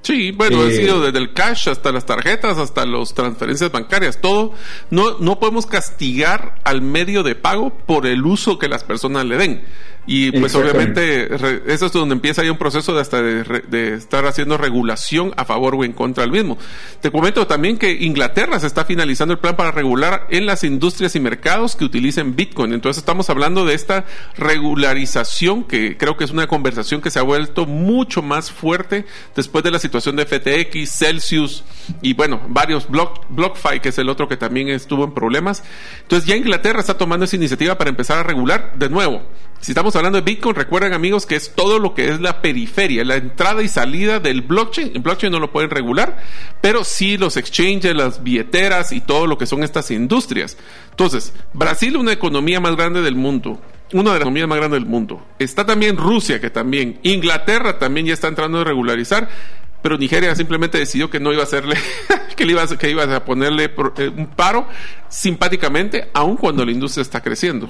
Sí, bueno, eh, ha sido desde el cash hasta las tarjetas, hasta las transferencias bancarias, todo. No, no podemos castigar al medio de pago por el uso que las personas le den. Y pues obviamente eso es donde empieza ahí un proceso de hasta de, de, estar haciendo regulación a favor o en contra del mismo. Te comento también que Inglaterra se está finalizando el plan para regular en las industrias y mercados que utilicen Bitcoin. Entonces estamos hablando de esta regularización que creo que es una conversación que se ha vuelto mucho más fuerte después de la situación de FTX, Celsius y bueno, varios Block, BlockFi, que es el otro que también estuvo en problemas. Entonces ya Inglaterra está tomando esa iniciativa para empezar a regular de nuevo. Si estamos hablando de Bitcoin, recuerden amigos que es todo lo que es la periferia, la entrada y salida del blockchain. El blockchain no lo pueden regular, pero sí los exchanges, las billeteras y todo lo que son estas industrias. Entonces, Brasil, una economía más grande del mundo, una de las economías más grandes del mundo. Está también Rusia, que también, Inglaterra también ya está entrando a regularizar, pero Nigeria simplemente decidió que no iba a hacerle, que, iba a, que iba a ponerle eh, un paro simpáticamente, aun cuando la industria está creciendo.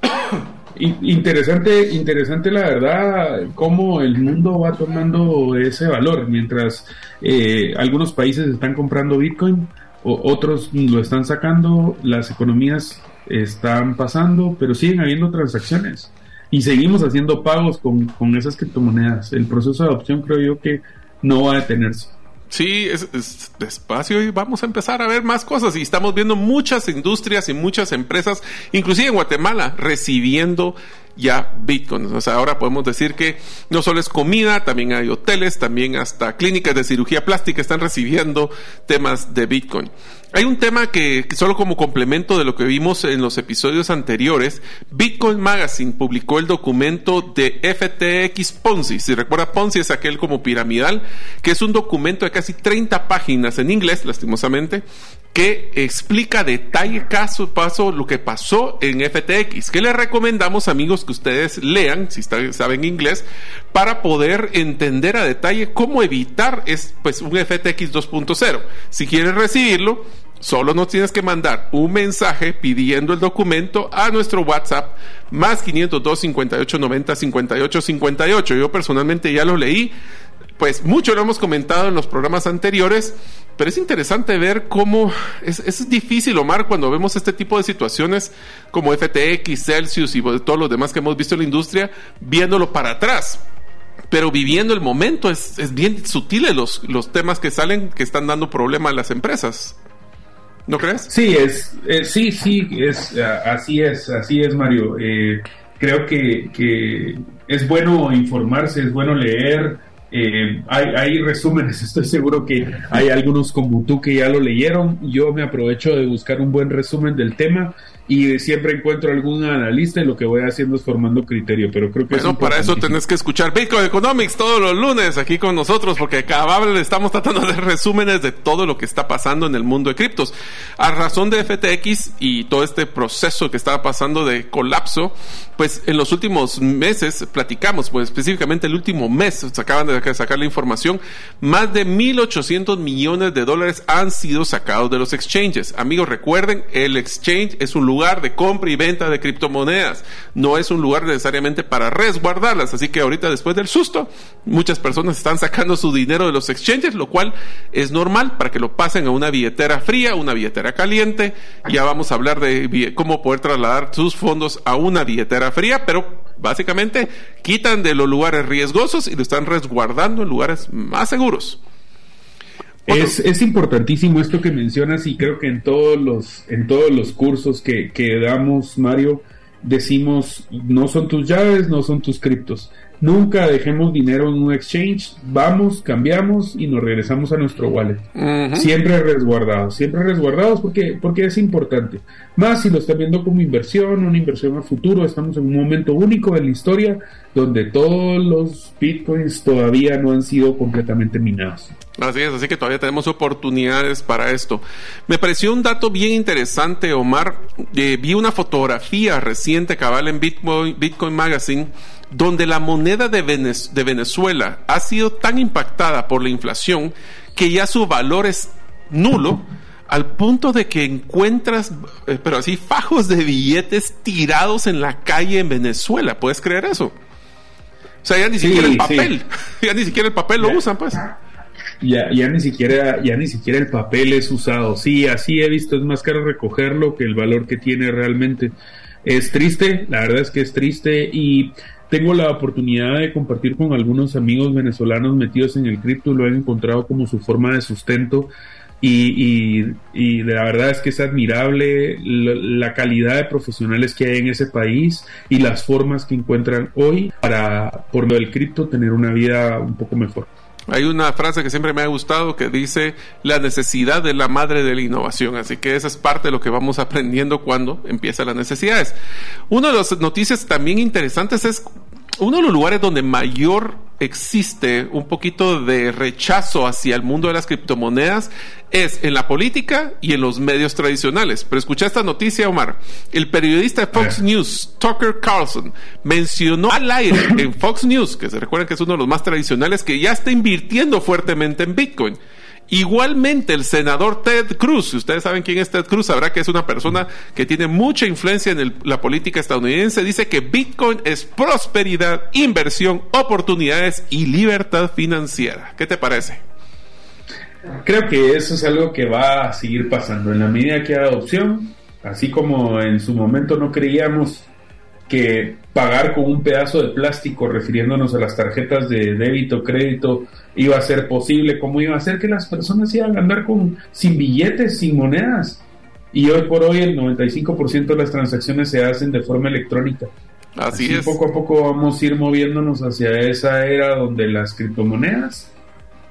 Interesante, interesante la verdad, cómo el mundo va tomando ese valor, mientras eh, algunos países están comprando Bitcoin, o otros lo están sacando, las economías están pasando, pero siguen habiendo transacciones y seguimos haciendo pagos con, con esas criptomonedas. El proceso de adopción creo yo que no va a detenerse. Sí, es, despacio y vamos a empezar a ver más cosas. Y estamos viendo muchas industrias y muchas empresas, inclusive en Guatemala, recibiendo ya Bitcoin. O sea, ahora podemos decir que no solo es comida, también hay hoteles, también hasta clínicas de cirugía plástica están recibiendo temas de Bitcoin. Hay un tema que, solo como complemento de lo que vimos en los episodios anteriores, Bitcoin Magazine publicó el documento de FTX Ponzi. Si recuerda, Ponzi es aquel como piramidal, que es un documento de casi 30 páginas en inglés, lastimosamente, que explica detalle caso a paso lo que pasó en FTX. Que les recomendamos, amigos, que ustedes lean, si saben inglés, para poder entender a detalle cómo evitar es, pues, un FTX 2.0. Si quieres recibirlo, solo nos tienes que mandar un mensaje pidiendo el documento a nuestro WhatsApp más 502 58 90 58 58. Yo personalmente ya lo leí pues mucho lo hemos comentado en los programas anteriores, pero es interesante ver cómo es, difícil, Omar, cuando vemos este tipo de situaciones como FTX, Celsius y todos los demás que hemos visto en la industria, viéndolo para atrás. Pero viviendo el momento es, bien sutil los, los temas que salen que están dando problema a las empresas. ¿No crees? Sí, es, sí, sí, es así es, así es, Mario. Eh, creo que, que es bueno informarse, es bueno leer eh, hay, hay, resúmenes, estoy seguro que hay algunos como tú que ya lo leyeron. Yo me aprovecho de buscar un buen resumen del tema y siempre encuentro algún analista y lo que voy haciendo es formando criterio, pero creo que... Bueno, para eso tenés que escuchar Bitcoin Economics todos los lunes aquí con nosotros, porque cada vez estamos tratando de resúmenes de todo lo que está pasando en el mundo de criptos. A razón de FTX y todo este proceso que estaba pasando de colapso, pues en los últimos meses platicamos, pues específicamente el último mes, se acaban de sacar la información, más de 1.800 millones de dólares han sido sacados de los exchanges. Amigos, recuerden, el exchange es un lugar de compra y venta de criptomonedas, no es un lugar necesariamente para resguardarlas. Así que ahorita después del susto, muchas personas están sacando su dinero de los exchanges, lo cual es normal para que lo pasen a una billetera fría, una billetera caliente. Ya vamos a hablar de cómo poder trasladar sus fondos a una billetera fría, pero básicamente quitan de los lugares riesgosos y lo están resguardando en lugares más seguros. Es, es, importantísimo esto que mencionas y creo que en todos los, en todos los cursos que, que damos, Mario, decimos, no son tus llaves, no son tus criptos. Nunca dejemos dinero en un exchange, vamos, cambiamos y nos regresamos a nuestro wallet. Siempre resguardados, siempre resguardados porque, porque es importante. Más si lo están viendo como inversión, una inversión a futuro, estamos en un momento único en la historia donde todos los bitcoins todavía no han sido completamente minados. Así es, así que todavía tenemos oportunidades para esto. Me pareció un dato bien interesante, Omar. Eh, vi una fotografía reciente cabal en Bitcoin, Bitcoin Magazine donde la moneda de, Venezuela ha sido tan impactada por la inflación que ya su valor es nulo al punto de que encuentras, eh, pero así, fajos de billetes tirados en la calle en Venezuela. ¿Puedes creer eso? O sea, ya ni siquiera el papel, ya ni siquiera el papel lo usan, pues. Ya, ya ni siquiera, ya ni siquiera el papel es usado. Sí, así he visto, es más caro recogerlo que el valor que tiene realmente. Es triste, la verdad es que es triste y tengo la oportunidad de compartir con algunos amigos venezolanos metidos en el cripto, lo han encontrado como su forma de sustento y, y, la verdad es que es admirable la, calidad de profesionales que hay en ese país y las formas que encuentran hoy para, por lo del cripto, tener una vida un poco mejor. Hay una frase que siempre me ha gustado que dice la necesidad de la madre de la innovación. Así que esa es parte de lo que vamos aprendiendo cuando empiezan las necesidades. Una de las noticias también interesantes es uno de los lugares donde mayor existe un poquito de rechazo hacia el mundo de las criptomonedas es en la política y en los medios tradicionales. Pero escucha esta noticia, Omar. El periodista de Fox News, Tucker Carlson, mencionó al aire en Fox News, que se recuerda que es uno de los más tradicionales, que ya está invirtiendo fuertemente en Bitcoin. Igualmente, el senador Ted Cruz, si ustedes saben quién es Ted Cruz, sabrá que es una persona que tiene mucha influencia en la política estadounidense, dice que Bitcoin es prosperidad, inversión, oportunidades y libertad financiera. ¿Qué te parece? Creo que eso es algo que va a seguir pasando en la medida que hay adopción, así como en su momento no creíamos que pagar con un pedazo de plástico, refiriéndonos a las tarjetas de débito, crédito, iba a ser posible, cómo iba a ser que las personas iban a andar con, sin billetes, sin monedas. Y hoy por hoy el 95% de las transacciones se hacen de forma electrónica. Así, es. Poco a poco vamos a ir moviéndonos hacia esa era donde las criptomonedas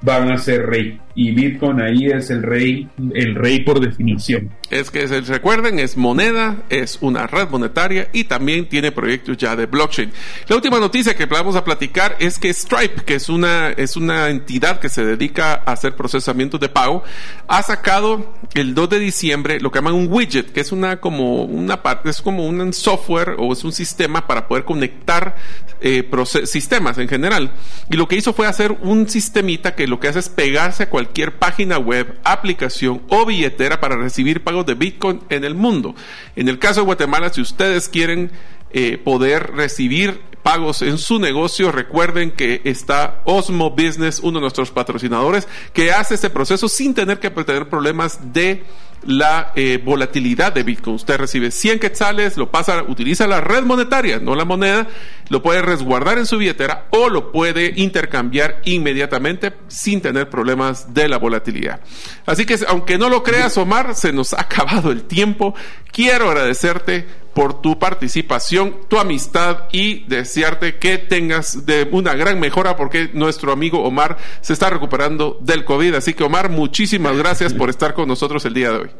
van a ser rey. Y Bitcoin ahí es el rey, el rey por definición. Es que recuerden, es moneda, es una red monetaria y también tiene proyectos ya de blockchain. La última noticia que vamos a platicar es que Stripe, que es una, es una entidad que se dedica a hacer procesamientos de pago, ha sacado el 2 de diciembre lo que llaman un widget, que es una como una parte, es como un software o es un sistema para poder conectar eh, sistemas en general. Y lo que hizo fue hacer un sistemita que lo que hace es pegarse a cualquier página web, aplicación o billetera para recibir pagos de Bitcoin en el mundo. En el caso de Guatemala, si ustedes quieren eh, poder recibir pagos en su negocio, recuerden que está Osmo Business, uno de nuestros patrocinadores, que hace este proceso sin tener que tener problemas de la eh, volatilidad de Bitcoin. Usted recibe 100 quetzales, lo pasa, utiliza la red monetaria, no la moneda, lo puede resguardar en su billetera o lo puede intercambiar inmediatamente sin tener problemas de la volatilidad. Así que aunque no lo creas, Omar, se nos ha acabado el tiempo. Quiero agradecerte por tu participación, tu amistad y desearte que tengas de una gran mejora porque nuestro amigo Omar se está recuperando del COVID. Así que Omar, muchísimas gracias por estar con nosotros el día de hoy.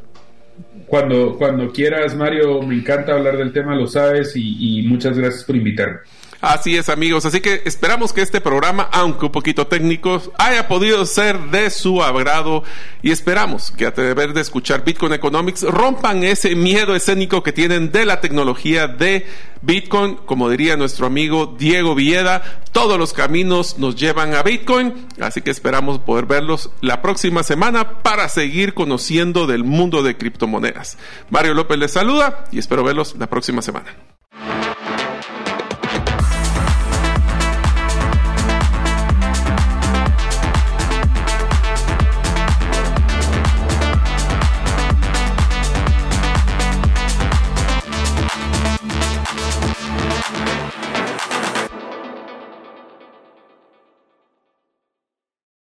Cuando, cuando quieras, Mario, me encanta hablar del tema, lo sabes, y, y muchas gracias por invitarme. Así es, amigos. Así que esperamos que este programa, aunque un poquito técnico, haya podido ser de su agrado y esperamos que a través de escuchar Bitcoin Economics rompan ese miedo escénico que tienen de la tecnología de Bitcoin. Como diría nuestro amigo Diego Villeda, todos los caminos nos llevan a Bitcoin. Así que esperamos poder verlos la próxima semana para seguir conociendo del mundo de criptomonedas. Mario López les saluda y espero verlos la próxima semana.